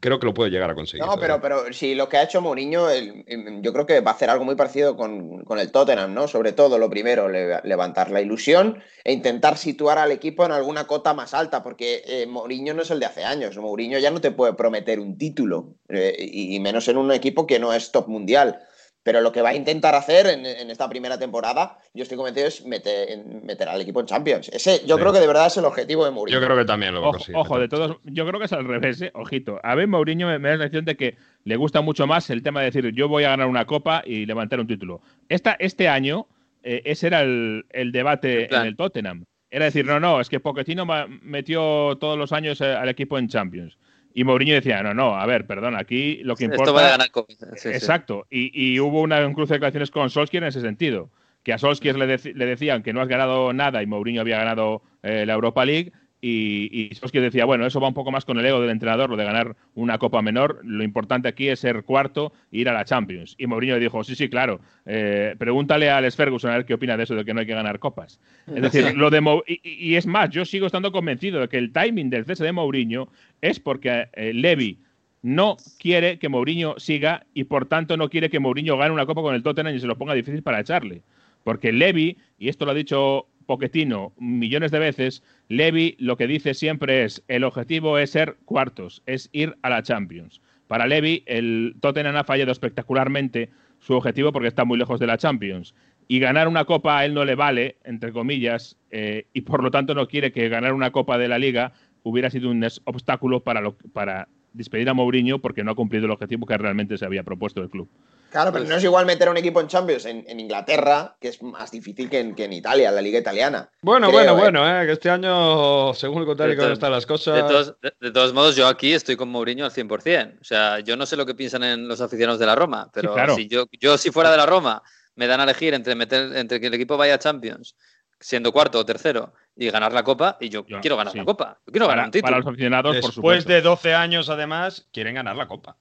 Creo que lo puede llegar a conseguir.
No, pero, pero si lo que ha hecho Mourinho, el- yo creo que va a hacer algo muy parecido con, con el Tottenham, ¿no? Sobre todo, lo primero, le- levantar la ilusión e intentar situar al equipo en alguna cota más alta, porque eh, Mourinho no es el de hace años. Mourinho ya no te puede prometer un título, eh, y menos en un equipo que no es top mundial. Pero lo que va a intentar hacer en, en esta primera temporada, yo estoy convencido, es meter, en- meter al equipo en Champions. Ese, yo
Sí.
creo que de verdad es el objetivo de Mourinho.
Yo creo que también lo va a
Ojo,
conseguir.
ojo, de todos, yo creo que es al revés, ¿eh? ojito. A ver, Mourinho me, me da la sensación de que le gusta mucho más el tema de decir yo voy a ganar una copa y levantar un título. Esta, este año, eh, ese era el, el debate en el Tottenham. Era decir, no, no, es que Pochettino metió todos los años eh, al equipo en Champions. Y Mourinho decía, no, no, a ver, perdón, aquí lo que importa.
Esto va a ganar copas. Sí, sí.
Exacto. Y, y hubo una, un cruce de declaraciones con Solskjaer en ese sentido. Que a Solskjaer le, le decían que no has ganado nada y Mourinho había ganado eh, la Europa League. Y, y Solskjaer decía, bueno, eso va un poco más con el ego del entrenador, lo de ganar una copa menor. Lo importante aquí es ser cuarto e ir a la Champions. Y Mourinho le dijo, sí, sí, claro. eh, pregúntale a Alex Ferguson a ver qué opina de eso, de que no hay que ganar copas. Es decir, lo de y es más, yo sigo estando convencido de que el timing del cese de Mourinho es porque eh, Levy no quiere que Mourinho siga y por tanto no quiere que Mourinho gane una copa con el Tottenham y se lo ponga difícil para echarle. Porque Levy, y esto lo ha dicho Pochettino millones de veces, Levy lo que dice siempre es el objetivo es ser cuartos, es ir a la Champions. Para Levy, el Tottenham ha fallado espectacularmente su objetivo porque está muy lejos de la Champions. Y ganar una copa a él no le vale, entre comillas, eh, y por lo tanto no quiere que ganar una copa de la liga hubiera sido un obstáculo para, lo, para despedir a Mourinho porque no ha cumplido el objetivo que realmente se había propuesto el club.
Claro, pero no es igual meter a un equipo en Champions en, en Inglaterra, que es más difícil que en, que en Italia, en la liga italiana.
Bueno,
Creo,
bueno,
¿eh?
bueno, eh, que este año, según el contrario
to-
estar las
De
cosas.
todos, de, de todos modos, yo aquí estoy con Mourinho al 100%. O sea, yo no sé lo que piensan en los aficionados de la Roma, pero
claro.
si yo, yo si fuera de la Roma me dan a elegir entre, meter, entre que el equipo vaya a Champions, siendo cuarto o tercero, y ganar la Copa, y yo,
Yo-
quiero ganar
sí.
la Copa. Yo quiero ganar
Para,
un título.
para los aficionados, por
Después
supuesto.
de 12 años, además, quieren ganar la Copa.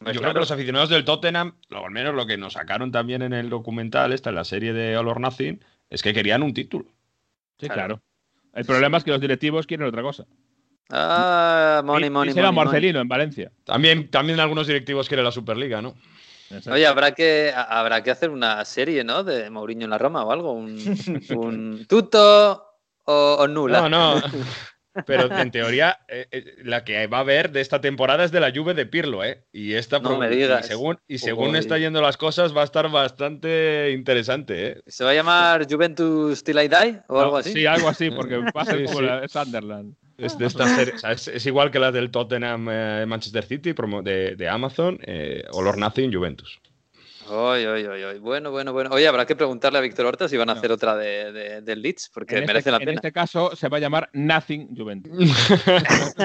Yo
claro.
creo que los aficionados del Tottenham, lo- al menos lo que nos sacaron también en el documental, esta en la serie de All or Nothing, es que querían un título.
Sí,
Claro.
claro. El problema es que los directivos quieren otra cosa.
Ah, money, money,
y será
money, money.
Marcelino en Valencia.
También, también algunos directivos quieren la Superliga, ¿no?
Exacto.
Oye, habrá que, habrá que hacer una serie, ¿no? De Mourinho en la Roma o algo. Un, un tuto o, o nula.
No, no. Pero en teoría, eh, eh, la que va a haber de esta temporada es de la Juve de Pirlo, ¿eh? Y esta
No
y según, y según
Uy.
está yendo las cosas, va a estar bastante interesante, ¿eh?
¿Se va a llamar Juventus Till I Die o
No,
algo así?
Sí, algo así, porque pasa
Sí,
como
sí.
la de Sunderland.
Es, de esta serie- o sea, es, es igual que la del Tottenham eh, Manchester City promo- de, de Amazon, eh, All or Nothing Juventus.
Oy, oy, oy, oy. Bueno, bueno, bueno. Oye, habrá que preguntarle a Víctor Horta si van a hacer otra de, de- del Leeds, porque
En
merece
este,
la
en
pena.
este caso se va a llamar Nothing Juventus.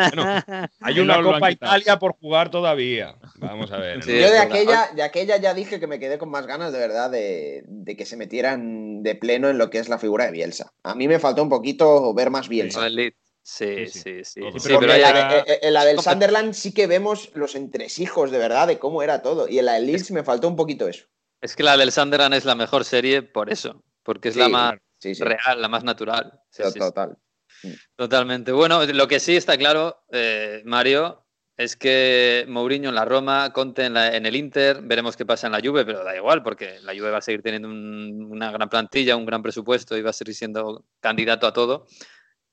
Hay una
no lo han
Copa. Italia por jugar todavía. Vamos a ver.
Sí,
¿no?
Yo de aquella, de aquella ya dije que me quedé con más ganas de verdad de, de que se metieran de pleno en lo que es la figura de Bielsa. A mí me faltó un poquito ver más Bielsa.
Con el Leeds. Sí,
Sí, sí.
sí, sí.
Todo.
Sí,
pero
Porque
pero
en la, eh, en la del Sunderland sí que vemos los entresijos de verdad de cómo era todo. Y en la del Leeds me faltó un poquito eso.
es que la del Sunderland es la mejor serie por eso, porque es la más
Sí, sí.
real, la más natural. Sí, sí, sí.
Total.
Totalmente. Bueno, lo que sí está claro, eh, Mario, es que Mourinho en la Roma, Conte en, la- en el Inter, veremos qué pasa en la Juve, pero da igual, porque la Juve va a seguir teniendo un- una gran plantilla, un gran presupuesto y va a seguir siendo candidato a todo.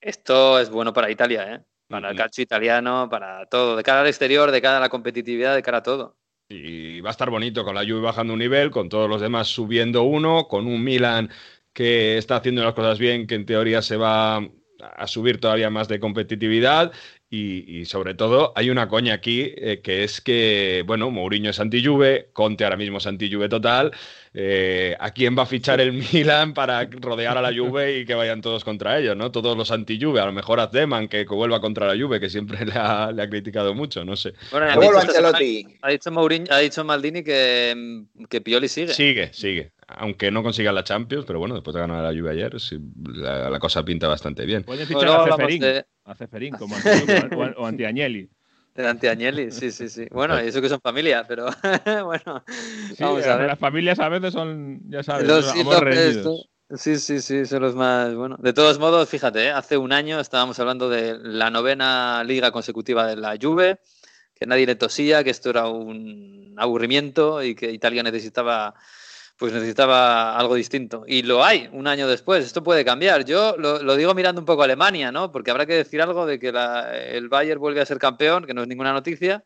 Esto es bueno para Italia, ¿eh? Para el calcio italiano, para todo, de cara al exterior, de cara a la competitividad, de cara a todo.
Y va a estar bonito con la Juve bajando un nivel, con todos los demás subiendo uno, con un Milan que está haciendo las cosas bien, que en teoría se va a subir todavía más de competitividad. Y, y sobre todo hay una coña aquí, eh, que es que, bueno, Mourinho es anti-Juve, Conte ahora mismo es anti-Juve total. Eh, ¿A quién va a fichar el Milan para rodear a la Juve y que vayan todos contra ellos, ¿no? Todos los anti-Juve, a lo mejor a Zeman, que vuelva contra la Juve, que siempre le ha, le ha criticado mucho, no sé.
Bueno,
Luego
dicho ha dicho Mourinho, ha dicho Maldini que, que Pioli sigue.
Sigue, sigue. Aunque no consiga la Champions, pero bueno, después de ganar la lluvia ayer, sí, la, la cosa pinta bastante bien.
Pueden
Bueno,
fichar
luego
a Ceferín.
de-
A Ceferín, como anti- o, o anti-Agnelli.
De Antiagnelli, sí, sí, sí. Bueno, y eso que son familia, pero bueno,
Sí,
vamos a ver.
las familias a veces son, ya sabes,
Los. Sí, sí, sí, son los más. Bueno, de todos modos, fíjate, ¿eh? hace un año estábamos hablando de la novena liga consecutiva de la Juve, que nadie le tosía, que esto era un aburrimiento y que Italia necesitaba, pues necesitaba algo distinto. Y lo hay un año después. Esto puede cambiar. Yo lo, lo digo mirando un poco a Alemania, ¿no? Porque habrá que decir algo de que la- el Bayern vuelve a ser campeón, que no es ninguna noticia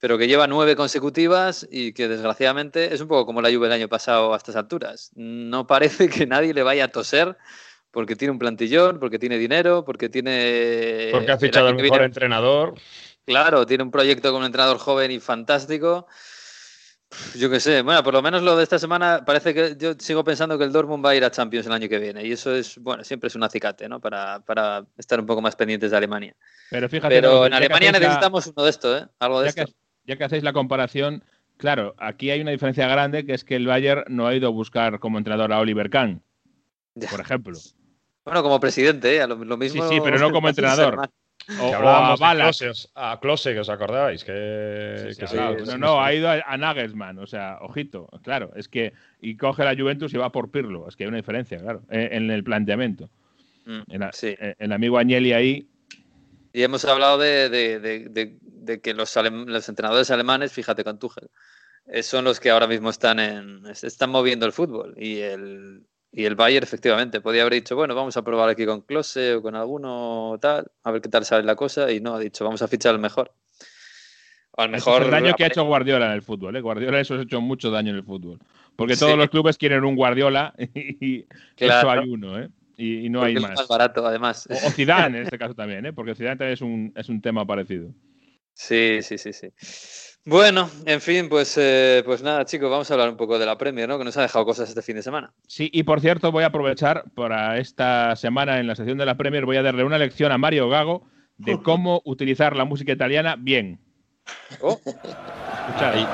pero que lleva nueve consecutivas y que desgraciadamente es un poco como la Juve el año pasado a estas alturas. No parece que nadie le vaya a toser porque tiene un plantillón, porque tiene dinero, porque tiene...
Porque ha
el
fichado
que
mejor
viene-
entrenador.
Claro, tiene un proyecto con un entrenador joven y fantástico. Yo qué sé, bueno, por lo menos lo de esta semana parece que yo sigo pensando que el Dortmund va a ir a Champions el año que viene y eso es, bueno, siempre es un acicate, ¿no? Para, para estar un poco más pendientes de Alemania.
Pero fíjate,
Pero
no,
en Alemania
la-
necesitamos uno de esto, ¿eh? Algo de
ya
esto.
que, ya que hacéis la comparación, claro, aquí hay una diferencia grande, que es que el Bayern no ha ido a buscar como entrenador a Oliver Kahn,
Ya.
por ejemplo.
Bueno, como presidente, ¿eh? lo, mismo.
sí, pero no como entrenador. O,
Que
o a
hablábamos de. Klose, os- a Klose, que os acordáis, que,
Sí, sí,
que
sí,
sí,
no, no, ha ido a, a Nagelsmann, o sea, ojito, claro, es que y coge la Juventus y va por Pirlo, es que hay una diferencia, claro, en, en el planteamiento.
Mm,
En la-
sí.
eh, el amigo Agnelli ahí,
Y hemos hablado de, de- de- de- de que los, alem- los entrenadores alemanes, fíjate con Tuchel, eh, son los que ahora mismo están en están moviendo el fútbol. Y el, y el Bayern, efectivamente, podía haber dicho, bueno, vamos a probar aquí con Klose o con alguno tal, a ver qué tal sale la cosa. Y no, ha dicho, vamos a fichar al mejor. O al mejor.
es el daño que ha hecho Guardiola en el fútbol, ¿eh? Guardiola eso ha hecho mucho daño en el fútbol, porque todos
Sí.
los clubes quieren un Guardiola y
Claro.
eso hay uno, ¿eh? Y, y no
Porque
hay
es
más.
más barato, además.
O, o Zidane en este caso también, ¿eh? porque Zidane también es un, es un tema parecido.
Sí, sí, sí, sí. Bueno, en fin, pues, eh, pues nada, chicos, vamos a hablar un poco de la Premier, ¿no? Que nos ha dejado cosas este fin de semana.
Sí, y por cierto, voy a aprovechar para esta semana en la sección de la Premier, voy a darle una lección a Mario Gago de cómo utilizar la música italiana bien.
Oh,
Escuchad.
ahí.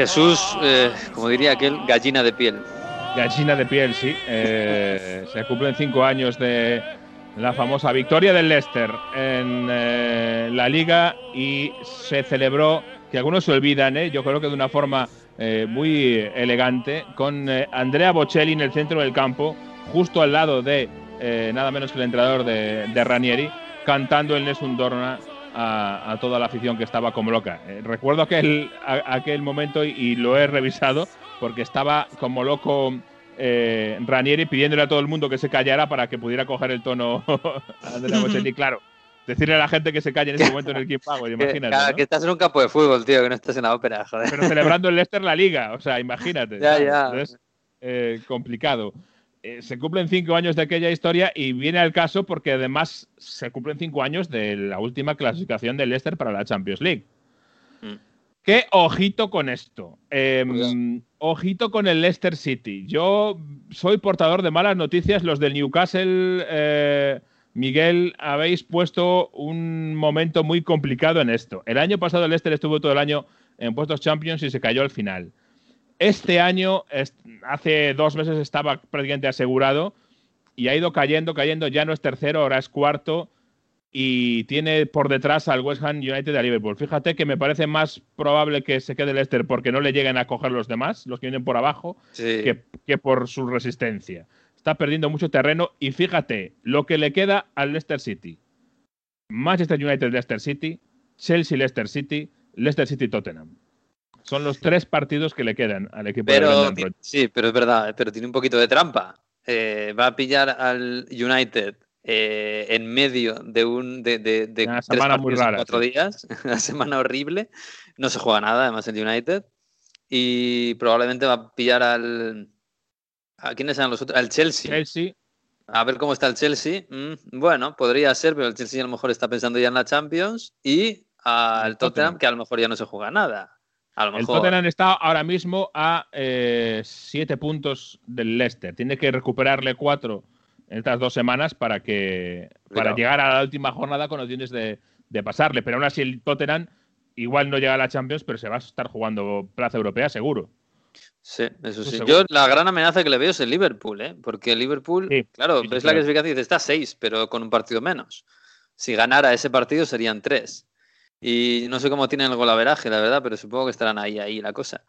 Jesús, eh, como diría aquel, gallina de piel.
Gallina de piel, sí. Eh, se cumplen cinco años de la famosa victoria del Leicester en eh, la liga y se celebró, que algunos se olvidan, yo creo que de una forma muy elegante, con Andrea Bocelli en el centro del campo, justo al lado de nada menos que el entrenador de, de Ranieri, cantando el Nessun Dorna a, a toda la afición que estaba como loca. Eh, recuerdo aquel, a- aquel momento y, y lo he revisado porque estaba como loco eh, Ranieri pidiéndole a todo el mundo que se callara para que pudiera coger el tono Andrea Bocelli. Claro, decirle a la gente que se calle en ese momento en el King Power,
Que,
imagínate. ¿no?
que estás en un campo de fútbol, tío, que no estás en la ópera, joder.
Pero celebrando el Leicester la liga, o sea, imagínate.
Ya, ya.
Entonces, eh, complicado. Eh, se cumplen cinco años de aquella historia y viene al caso porque además se cumplen cinco años de la última clasificación del Leicester para la Champions League.
Mm.
Qué ojito con esto. Eh,
Cuidado.
ojito con el Leicester City. Yo soy portador de malas noticias. Los del Newcastle, eh, Miguel, habéis puesto un momento muy complicado en esto. El año pasado el Leicester estuvo todo el año en puestos Champions y se cayó al final. Este año, hace dos meses estaba prácticamente asegurado y ha ido cayendo, cayendo. Ya no es tercero, ahora es cuarto y tiene por detrás al West Ham United de Liverpool. Fíjate que me parece más probable que se quede el Leicester porque no le lleguen a coger los demás, los que vienen por abajo,
Sí.
que, que por su resistencia. Está perdiendo mucho terreno y fíjate lo que le queda al Leicester City. Manchester United Leicester City, Chelsea Leicester City, Leicester City Tottenham. Son los tres partidos que le quedan al equipo de
Pero
Rodgers.
sí, pero es verdad, pero tiene un poquito de trampa. Eh, va a pillar al United eh, en medio de un de, de- de
Una
tres
semana muy rara,
cuatro
sí.
días, una semana horrible. No se juega nada, además el United y probablemente va a pillar al ¿a quiénes eran los otros? Al Chelsea.
Chelsea,
A ver cómo está el Chelsea. Mm, bueno, podría ser, pero el Chelsea a lo mejor está pensando ya en la Champions y al.
Tottenham
que a lo mejor ya no se juega nada. A lo
el. Tottenham está ahora mismo a eh, siete puntos del Leicester. Tiene que recuperarle cuatro en estas dos semanas para que para llegar a la última jornada con opciones de, de pasarle. Pero aún así el Tottenham igual no llega a la Champions, pero se va a estar jugando plaza europea seguro.
Sí, eso sí. Yo la gran amenaza que le veo es el Liverpool, ¿eh? Porque el Liverpool,
Sí,
claro,
sí,
ves la
claro.
clasificación y dices, está a seis, pero con un partido menos. Si ganara ese partido serían tres. Y no sé cómo tienen el golaveraje, la verdad, pero supongo que estarán ahí, ahí la cosa.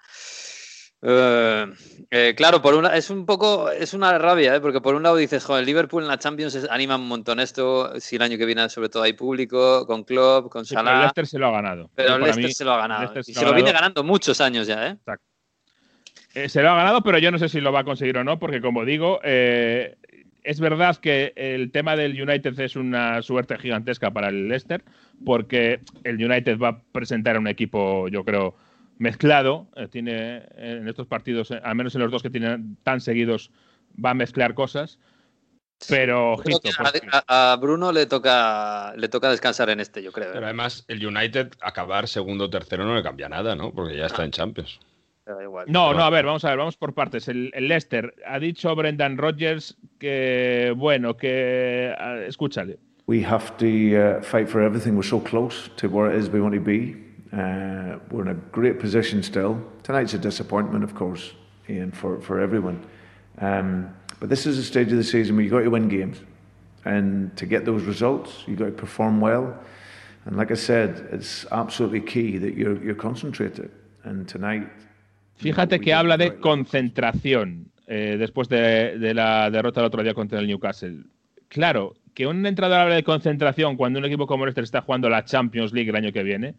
Eh, eh, claro, por una, es un poco, es una rabia, ¿eh? porque por un lado dices, joder, el Liverpool en la Champions anima un montón esto, si el año que viene sobre todo hay público, con Klopp, con
Sí, pero
Salah,
Leicester se lo ha ganado.
pero
para
Leicester
mí,
se lo ha ganado.
Leicester
Y
se lo
viene ganando muchos años ya, ¿eh?
Eh, se lo ha ganado, pero yo no sé si lo va a conseguir o no, porque como digo, es verdad que el tema del United es una suerte gigantesca para el Leicester, porque el United va a presentar un equipo, yo creo, mezclado. eh, tiene en estos partidos, eh, al menos en los dos que tienen tan seguidos, va a mezclar cosas. Pero, ojito, porque-
a, a Bruno le toca, le toca descansar en este, yo creo. ¿eh?
Pero además, el United acabar segundo o tercero no le cambia nada, ¿no? Porque ya está en Champions.
Pero da igual.
No, no, a ver, vamos a ver, vamos por partes. El, el Leicester ha dicho Brendan Rodgers que, bueno, que. ah, escúchale.
We have to uh, fight for everything. We're so close to where it is we want to be. Uh, we're in a great position still. Tonight's a disappointment, of course, Ian, for, for everyone. Um, but this is a stage of the season where you've got to win games. And to get those results, you've got to perform well. And like I said, it's absolutely key that you're, you're concentrated. And tonight.
Fíjate que habla de concentración eh, después de, de la derrota el otro día contra el Newcastle. Claro, que un entrenador hable de concentración cuando un equipo como Leicester está jugando la Champions League el año que viene,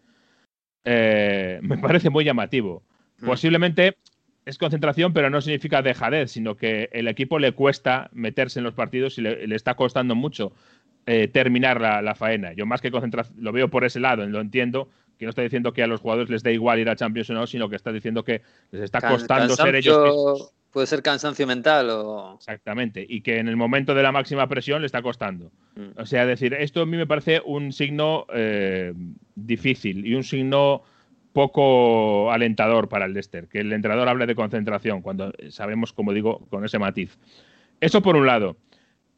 eh, me parece muy llamativo. Mm. Posiblemente es concentración, pero no significa dejadez, sino que el equipo le cuesta meterse en los partidos y le, está costando mucho eh, terminar la, faena. Yo más que concentración, lo veo por ese lado, lo entiendo, que no está diciendo que a los jugadores les da igual ir a Champions o no, sino que está diciendo que les está costando ser ellos mismos.
Puede ser cansancio mental o...
Exactamente, y que en el momento de la máxima presión le está costando. Mm. O sea, decir, esto a mí me parece un signo eh, difícil y un signo poco alentador para el Leicester, que el entrenador hable de concentración, cuando sabemos, como digo, con ese matiz. Eso por un lado.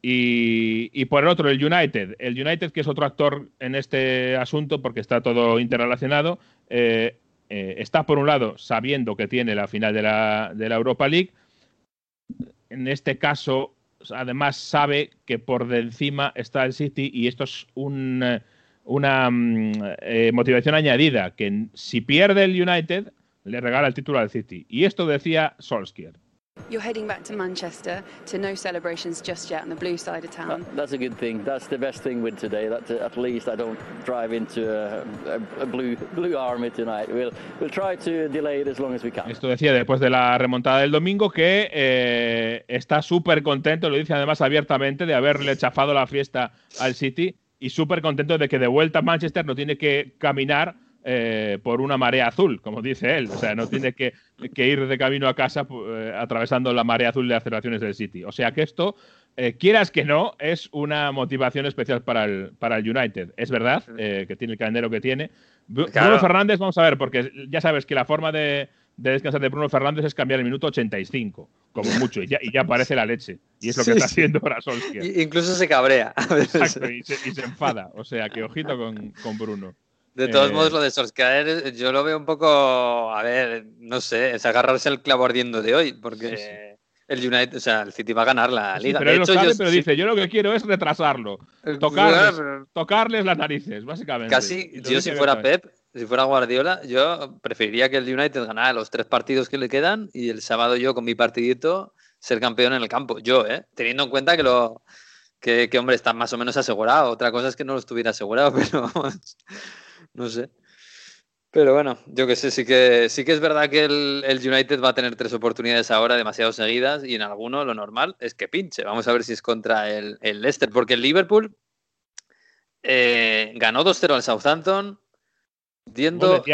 Y, por el otro, el United. El United, que es otro actor en este asunto, porque está todo interrelacionado, eh, eh, está por un lado sabiendo que tiene la final de la, de la Europa League, en este caso, además sabe que por de encima está el City y esto es una mm, eh, motivación añadida, que si pierde el United, le regala el título al City. Y esto decía Solskjaer. You're heading back to Manchester to no celebrations just yet on the blue side of town. That's a good thing. That's the best thing with today. That uh, at least I don't drive into a, a, blue blue army tonight. We'll we'll try to delay it as long as we can. Esto decía después de la remontada del domingo que eh, está súper contento, lo dice además abiertamente de haberle chafado la fiesta al City y súper contento de que de vuelta a Manchester no tiene que caminar eh, por una marea azul, como dice él. O sea, no tiene que, ir de camino a casa eh, atravesando la marea azul de las aceleraciones del City. O sea que esto, eh, quieras que no, es una motivación especial para el, para el United. Es verdad que tiene el calendario que tiene. Bruno Fernández, vamos a ver, porque ya sabes que la forma de, descansar de Bruno Fernández es cambiar el minuto 85, como mucho, y ya, y ya aparece la leche. Y es lo que está haciendo ahora Solskjaer.
Incluso se cabrea.
Exacto, y se, enfada. O sea, que ojito con, con Bruno.
De todos modos, eh, lo de Solskjaer eh, yo lo veo un poco, a ver, no sé, es agarrarse el clavo ardiendo de hoy, porque el United, o sea, el City va a ganar la liga.
pero él lo sabe, pero dice, yo lo que quiero es retrasarlo, tocarles, tocarles las narices, básicamente.
Casi, yo si fuera Pep, si fuera Guardiola, yo preferiría que el United ganara los tres partidos que le quedan y el sábado yo con mi partidito ser campeón en el campo. Yo, ¿eh? Teniendo en cuenta que lo... Que, que hombre, está más o menos asegurado. Otra cosa es que no lo estuviera asegurado, pero no sé. Pero bueno, yo que sé, sí que, sí que es verdad que el, United va a tener tres oportunidades ahora demasiado seguidas y en alguno lo normal es que pinche. Vamos a ver si es contra el, el Leicester, porque el Liverpool eh, ganó 2-0 al Southampton,
diendo,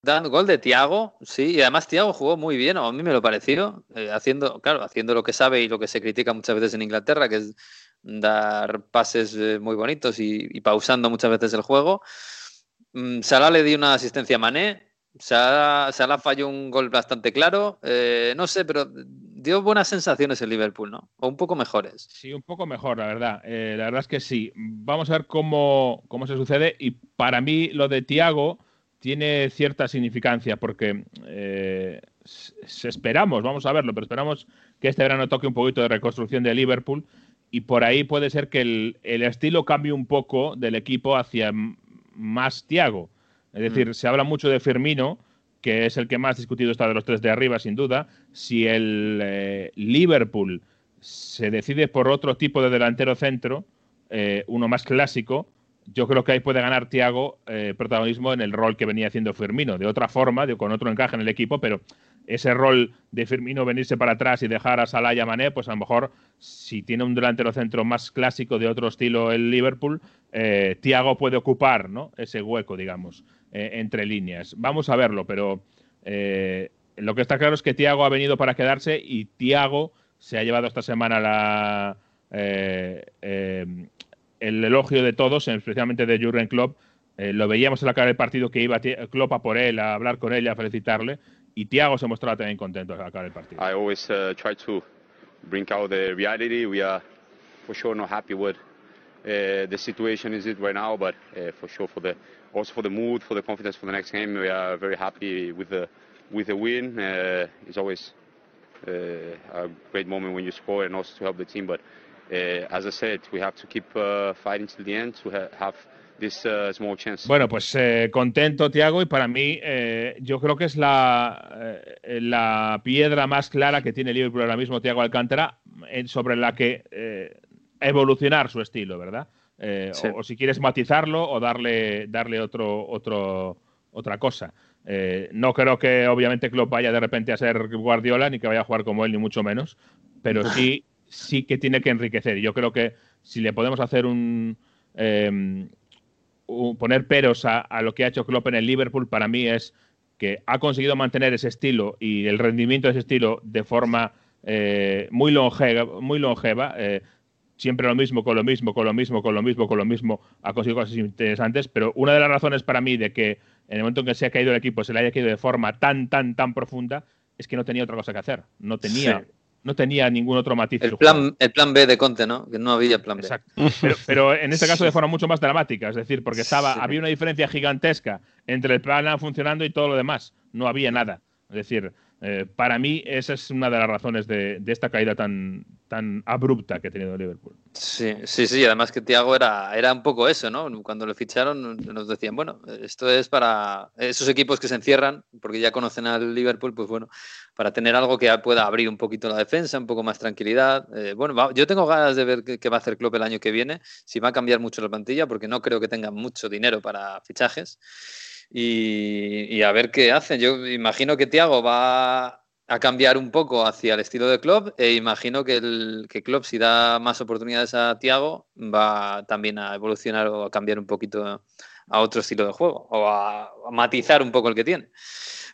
dando gol de Tiago, sí, y además Tiago jugó muy bien, a mí me lo pareció, eh, haciendo, claro, haciendo lo que sabe y lo que se critica muchas veces en Inglaterra, que es dar pases eh, muy bonitos y, y pausando muchas veces el juego. Mm, Salah le dio una asistencia a Mané. Salah, falló un gol bastante claro. Eh, no sé, pero dio buenas sensaciones el Liverpool, ¿no? O un poco mejores.
Sí, un poco mejor, la verdad. Eh, la verdad es que sí. Vamos a ver cómo, cómo se sucede. Y para mí, lo de Tiago tiene cierta significancia porque eh, esperamos, vamos a verlo, pero esperamos que este verano toque un poquito de reconstrucción de Liverpool y por ahí puede ser que el, el estilo cambie un poco del equipo hacia más Tiago. Es decir, mm. se habla mucho de Firmino, que es el que más discutido está de los tres de arriba, sin duda. Si el eh, Liverpool se decide por otro tipo de delantero centro, eh, uno más clásico, yo creo que ahí puede ganar Tiago eh, protagonismo en el rol que venía haciendo Firmino, de otra forma, con otro encaje en el equipo, pero ese rol de Firmino venirse para atrás y dejar a Salah y a Mané, pues a lo mejor si tiene un delantero centro más clásico de otro estilo el Liverpool, eh, Tiago puede ocupar ¿no? ese hueco, digamos, eh, entre líneas. Vamos a verlo, pero eh, lo que está claro es que Tiago ha venido para quedarse y Tiago se ha llevado esta semana la, el elogio de todos, especialmente de Jurgen Klopp. lo veíamos en la cara del partido que iba Klopp a por él, a hablar con él a felicitarle y Thiago se mostraba también contento el partido.
I always uh, try to bring out the reality. We are for sure not happy with uh, the situation is it right now, but uh, for sure for the also for the mood, for the confidence for the next game, we are very happy with the with the win. Uh, it's always uh, a great moment when you score and also to help the team. But uh, as I said, we have to keep fighting till the end to ha have Uh,
bueno, pues eh, contento, Tiago, y para mí eh, yo creo que es la, eh, la piedra más clara que tiene Liverpool ahora mismo, Tiago Alcántara, sobre la que evolucionar su estilo, ¿verdad? O, si quieres matizarlo o darle, darle otro, otro, otra cosa. Eh, no creo que obviamente Klopp vaya de repente a ser Guardiola ni que vaya a jugar como él, ni mucho menos, pero sí, sí que tiene que enriquecer. Yo creo que si le podemos hacer un, poner peros a, lo que ha hecho Klopp en el Liverpool, para mí es que ha conseguido mantener ese estilo y el rendimiento de ese estilo de forma eh, muy longeva, muy longeva eh, siempre lo mismo, con lo mismo, con lo mismo, con lo mismo, con lo mismo, ha conseguido cosas interesantes, pero una de las razones para mí de que en el momento en que se ha caído el equipo se le haya caído de forma tan, tan, tan profunda, es que no tenía otra cosa que hacer. No tenía no tenía ningún otro matiz.
El plan, el plan B de Conte, ¿no? Que no había plan B.
Exacto. Pero, en este caso de forma mucho más dramática, es decir, porque estaba, había una diferencia gigantesca entre el plan funcionando y todo lo demás. No había nada. Es decir, eh, para mí, esa es una de las razones de, esta caída tan, tan abrupta que ha tenido Liverpool.
Sí, sí, sí. Además que Thiago era, era un poco eso, ¿no? Cuando lo ficharon nos decían, bueno, esto es para esos equipos que se encierran, porque ya conocen al Liverpool, pues bueno, para tener algo que pueda abrir un poquito la defensa, un poco más tranquilidad. Eh, bueno, yo tengo ganas de ver qué, va a hacer Klopp el año que viene, si va a cambiar mucho la plantilla, porque no creo que tenga mucho dinero para fichajes y, a ver qué hacen. Yo imagino que Thiago va a cambiar un poco hacia el estilo de Klopp e imagino que, el, que Klopp, si da más oportunidades a Thiago, va también a evolucionar o a cambiar un poquito a otro estilo de juego o a, matizar un poco el que tiene.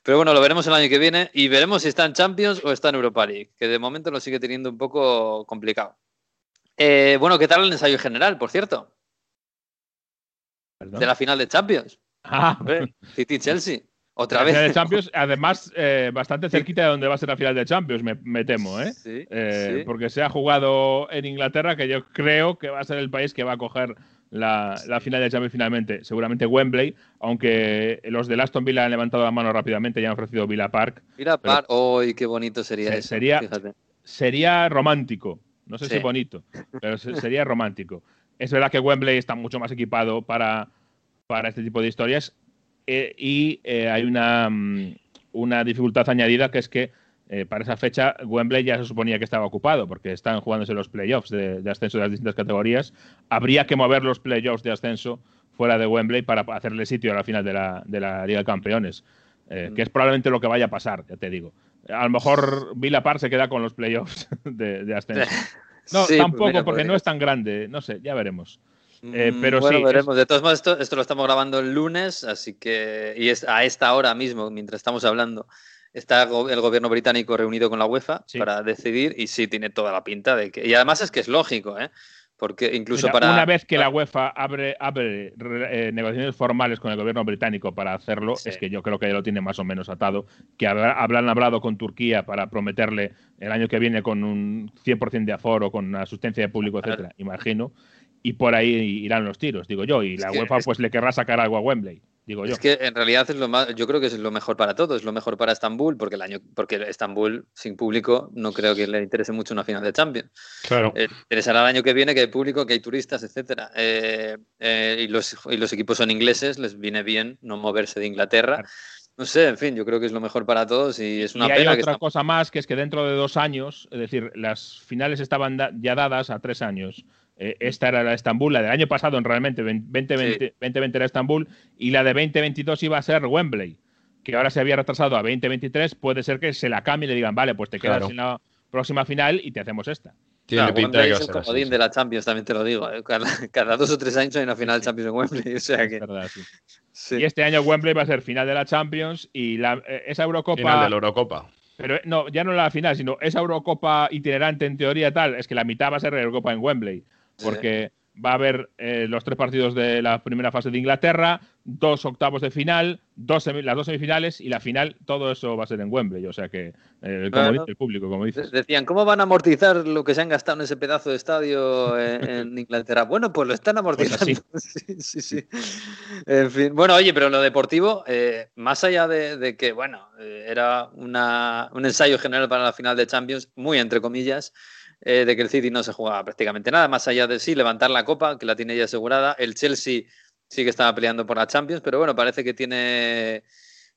Pero bueno, lo veremos el año que viene y veremos si está en Champions o está en Europa League, que de momento lo sigue teniendo un poco complicado. Eh, bueno, ¿qué tal el ensayo general, por cierto? De la final de Champions. Ah, City Chelsea. Otra vez.
De Champions, además, eh, bastante cerquita de donde va a ser la final de Champions, me, temo, ¿eh? ¿eh? Porque se ha jugado en Inglaterra, que yo creo que va a ser el país que va a coger la, final de Champions finalmente. Seguramente Wembley, aunque los de Aston Villa han levantado la mano rápidamente y han ofrecido Villa Park.
Villa Park, ¡uy, qué bonito sería eso!
Sería, sería romántico. No sé si bonito, pero sería romántico. Es verdad que Wembley está mucho más equipado para para este tipo de historias. Eh, y eh, hay una, mm, una, dificultad añadida que es que eh, para esa fecha Wembley ya se suponía que estaba ocupado porque están jugándose los playoffs de, ascenso de las distintas categorías. Habría que mover los playoffs de ascenso fuera de Wembley para hacerle sitio a la final de la, de la Liga de Campeones, que es probablemente lo que vaya a pasar, ya te digo. A lo mejor Villa Park se queda con los playoffs de, ascenso. No, tampoco, porque no es tan grande. No sé, ya veremos. Eh, pero
bueno, veremos. De todos modos, esto, lo estamos grabando el lunes, así que. Y es a esta hora mismo, mientras estamos hablando, está el gobierno británico reunido con la UEFA para decidir, y sí, tiene toda la pinta de que. Y además es que es lógico, ¿eh? Porque incluso para.
Una vez que la UEFA abre, abre eh, negociaciones formales con el gobierno británico para hacerlo, es que yo creo que ya lo tiene más o menos atado. Que habrán hablado con Turquía para prometerle el año que viene con un 100% de aforo, con asistencia de público, etcétera, imagino y por ahí irán los tiros, digo yo. Y la UEFA pues le querrá sacar algo a Wembley, digo yo.
Es que en realidad es lo más, yo creo que es lo mejor para todos, es lo mejor para Estambul, porque el año, porque Estambul sin público no creo que le interese mucho una final de Champions.
Claro.
Eh, interesará el año que viene que hay público, que hay turistas, etcétera. Eh, eh, y, los, y los equipos son ingleses, les viene bien no moverse de Inglaterra. No sé, en fin, yo creo que es lo mejor para todos y es una
y
hay
otra cosa más, que es que dentro de dos años, es decir, las finales estaban ya dadas a tres años. Eh, esta era la de Estambul, la del año pasado en realmente 2020, 2020 era Estambul y la de 2022 iba a ser Wembley, que ahora se había retrasado a 2023, puede ser que se la cambie y le digan, vale, pues te quedas en la próxima final y te hacemos esta.
Tiene pinta de que es un comodín de la Champions, también te lo digo. ¿eh? Cada, dos o tres años hay una final de Champions en Wembley. O sea que...
Y este año Wembley va a ser final de la Champions y la, eh, esa Eurocopa.
Final de la Eurocopa.
Pero no, ya no la final, sino esa Eurocopa itinerante en teoría tal, es que la mitad va a ser la Eurocopa en Wembley porque va a haber eh, los tres partidos de la primera fase de Inglaterra, dos octavos de final, dos las dos semifinales y la final, todo eso va a ser en Wembley. O sea que, eh, como dice el público, como dices.
Decían, ¿cómo van a amortizar lo que se han gastado en ese pedazo de estadio en, Inglaterra? Bueno, pues lo están pues amortizando. sí. sí, sí, En fin, bueno, oye, pero lo deportivo, eh, más allá de, que, bueno, era un ensayo general para la final de Champions, muy entre comillas. Eh, de que el City no se jugaba prácticamente nada, más allá de sí levantar la copa, que la tiene ya asegurada. El Chelsea sí que estaba peleando por la Champions, pero bueno, parece que tiene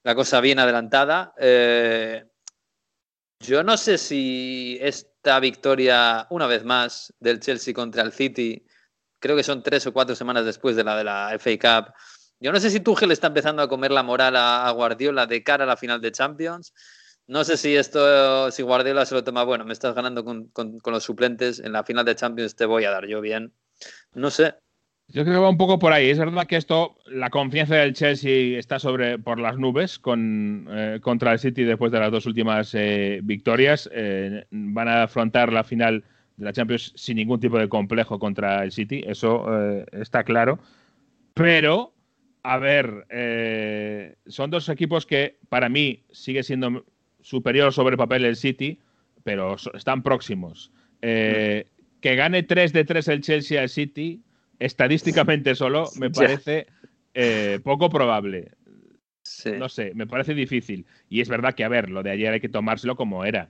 la cosa bien adelantada. Eh, yo no sé si esta victoria, una vez más, del Chelsea contra el City, creo que son tres o cuatro semanas después de la de la FA Cup, Yo no sé si Tuchel está empezando a comer la moral a, Guardiola de cara a la final de Champions. No sé si esto, si Guardiola se lo toma, bueno, me estás ganando con, los suplentes, en la final de Champions te voy a dar yo bien. No sé.
Yo creo que va un poco por ahí. Es verdad que esto, la confianza del Chelsea está sobre por las nubes con, eh, contra el City después de las dos últimas eh, victorias. Eh, van a afrontar la final de la Champions sin ningún tipo de complejo contra el City, eso está claro. Pero a ver, son dos equipos que para mí sigue siendo superior sobre el papel el City, pero están próximos. Eh, que gane 3 de 3 el Chelsea al City, estadísticamente solo, me parece eh, poco probable. No sé, me parece difícil. Y es verdad que, a ver, lo de ayer hay que tomárselo como era.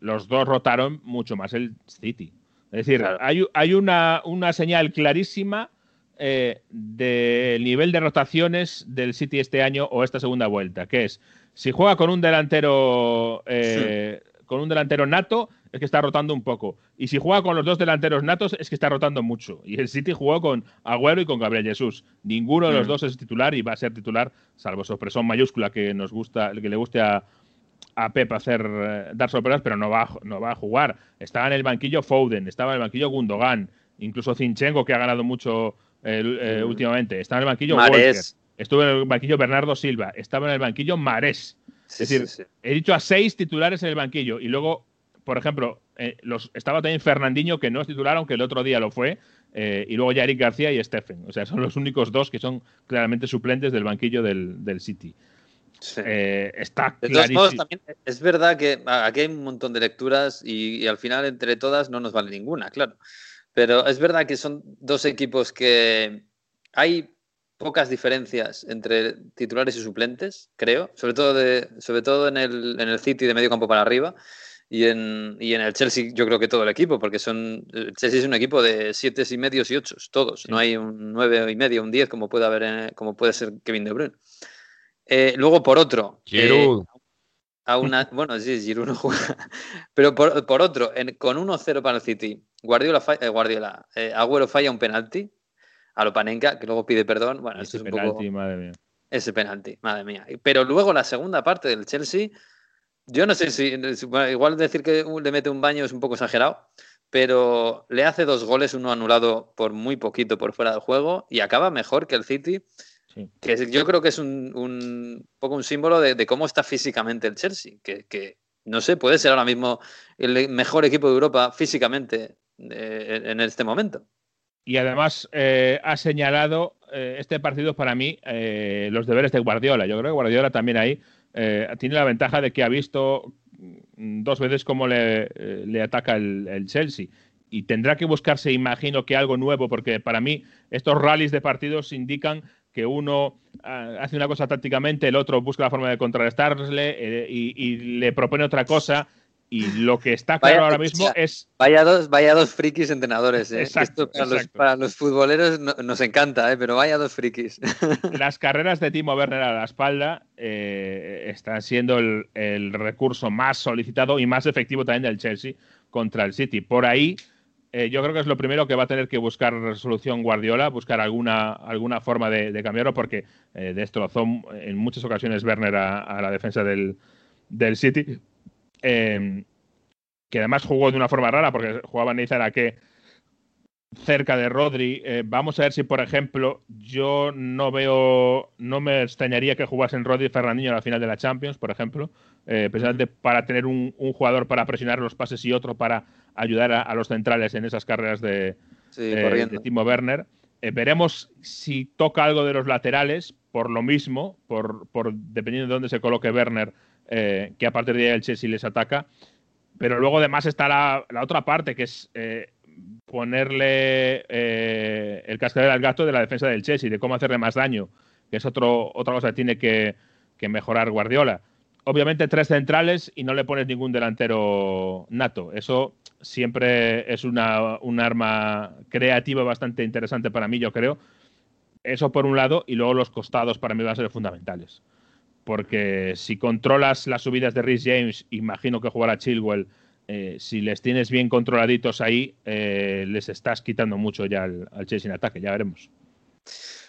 los dos rotaron mucho más el City. Es decir, hay, hay una, una señal clarísima eh, del nivel de rotaciones del City este año o esta segunda vuelta, que es si juega con un delantero eh, con un delantero nato es que está rotando un poco. Y si juega con los dos delanteros natos es que está rotando mucho. Y el City jugó con Agüero y con Gabriel Jesús. Ninguno de los mm. dos es titular y va a ser titular salvo sorpresón mayúscula que nos gusta que le guste a, a Pep hacer eh, dar sorpresas pero no va no va a jugar. Estaba en el banquillo Foden estaba en el banquillo Gundogan incluso Zinchenko que ha ganado mucho eh, últimamente. Estaba en el banquillo Marés. Estuvo en el banquillo Bernardo Silva, estaba en el banquillo Marés. es decir, he dicho a seis titulares en el banquillo y luego, por ejemplo, eh, los, estaba también Fernandinho, que no es titular, aunque el otro día lo fue, eh, y luego ya Eric García y Stephen. O sea, son los únicos dos que son claramente suplentes del banquillo del, City. está clarísimo.
es verdad que aquí hay un montón de lecturas y, al final entre todas no nos vale ninguna, claro. Pero es verdad que son dos equipos que hay pocas diferencias entre titulares y suplentes, creo, sobre todo, de, sobre todo en, el, en el City de medio campo para arriba. Y en, y en, el Chelsea yo creo que todo el equipo, porque son el Chelsea es un equipo de siete y medios y ocho, todos. No hay un nueve y medio, un diez como puede haber, como puede ser Kevin De Bruyne. Eh, luego por otro,
eh,
a una, bueno sí, Giroud no juega, pero por, por otro, con 1-0 para el City Guardiola, eh, Guardiola Agüero falla un penalti a lo Panenka, que luego pide perdón. Bueno, ese es un penalti, poco... madre mía. Ese penalti, madre mía. Pero luego la segunda parte del Chelsea, yo no sé si, igual decir que le mete un baño es un poco exagerado, pero le hace dos goles, uno anulado por muy poquito por fuera del juego y acaba mejor que el City. Que yo creo que es un, un poco un símbolo de, cómo está físicamente el Chelsea, que, que, no sé, puede ser ahora mismo el mejor equipo de Europa físicamente en este momento.
Y además eh, ha señalado eh, este partido para mí eh, los deberes de Guardiola. Yo creo que Guardiola también ahí tiene la ventaja de que ha visto mm, dos veces cómo le, le ataca el, Chelsea. Y tendrá que buscarse, imagino que algo nuevo, porque para mí estos rallies de partidos indican que uno ah, hace una cosa tácticamente, el otro busca la forma de contrarrestarle y le propone otra cosa y lo que está claro ahora mismo es.
Vaya dos, vaya dos frikis entrenadores. ¿eh? Esto para, Los, futboleros nos encanta, ¿eh? pero vaya dos frikis.
Las carreras de Timo Werner a la espalda eh, están siendo el, recurso más solicitado y más efectivo también del Chelsea contra el City. Por ahí, eh, yo creo que es lo primero que va a tener que buscar resolución Guardiola, buscar alguna, alguna forma de, cambiarlo, porque destrozó en muchas ocasiones Werner a, la defensa del, del City Em, que además jugó de una forma rara porque jugaba a que cerca de Rodri. Eh, vamos a ver si, por ejemplo, yo no veo, no me extrañaría que jugasen Rodri y Fernandinho a la final de la Champions, por ejemplo, eh, precisamente para tener un, jugador para presionar los pases y otro para ayudar a, los centrales en esas carreras de, de Timo Werner. Eh, veremos si toca algo de los laterales, por lo mismo, por, por dependiendo de dónde se coloque Werner, eh, que a partir de ahí el Chelsea les ataca. Pero luego además está la, otra parte, que es eh, ponerle eh, el cascabel al gato de la defensa del Chelsea, de cómo hacerle más daño, que es otro, otra cosa que tiene que, mejorar Guardiola. Obviamente tres centrales y no le pones ningún delantero nato. Eso siempre es una, un arma creativa bastante interesante para mí, yo creo. Eso por un lado, y luego los costados para mí van a ser fundamentales porque si controlas las subidas de Rhys James, imagino que jugará Chilwell, eh, si les tienes bien controladitos ahí, eh, les estás quitando mucho ya al, Chelsea en ataque, ya veremos.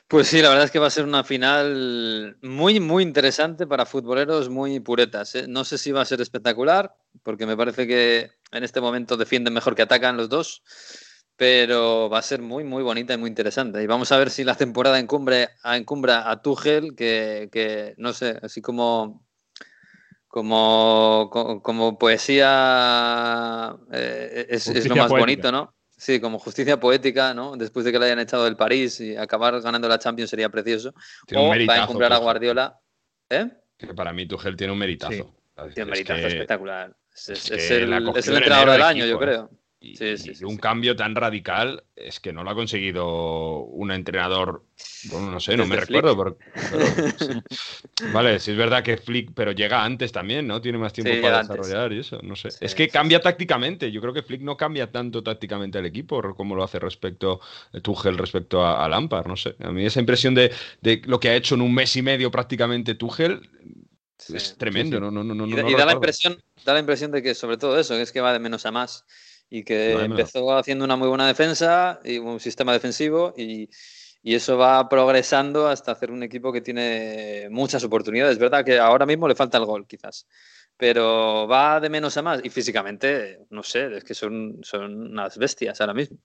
Pues sí, la verdad es que va a ser una final muy, muy interesante para futboleros muy puretas. ¿eh? No sé si va a ser espectacular, porque me parece que en este momento defienden mejor que atacan los dos, pero va a ser muy, muy bonita y muy interesante. Y vamos a ver si la temporada encumbre, encumbra a Tuchel, que, que no sé, así como como, como, poesía eh, es, es, lo más bonito, ¿no? Sí, como justicia poética, ¿no? Después de que le hayan echado del París y acabar ganando la Champions sería precioso. o va a encumbrar a Guardiola. ¿Eh?
Que para mí Tuchel tiene un meritazo.
Tiene un meritazo espectacular. Es, el, es el entrenador del año, yo creo.
Y, un cambio tan radical es que no lo ha conseguido un entrenador, bueno, no sé, no me recuerdo. Pero, vale, sí es verdad que Flick, pero llega antes también, ¿no? Tiene más tiempo para desarrollar y eso, no sé. es que cambia tácticamente. Yo creo que Flick no cambia tanto tácticamente al equipo como lo hace respecto Tuchel respecto a, Lampard, no sé. A mí esa impresión de, de, lo que ha hecho en un mes y medio prácticamente Tuchel es tremendo, no, no, no, no,
y, da la impresión, da la impresión de que sobre todo eso, es que va de menos a más y que empezó haciendo una muy buena defensa y un sistema defensivo y, y, eso va progresando hasta hacer un equipo que tiene muchas oportunidades. Es verdad que ahora mismo le falta el gol, quizás, pero va de menos a más y físicamente, no sé, es que son, son unas bestias ahora mismo.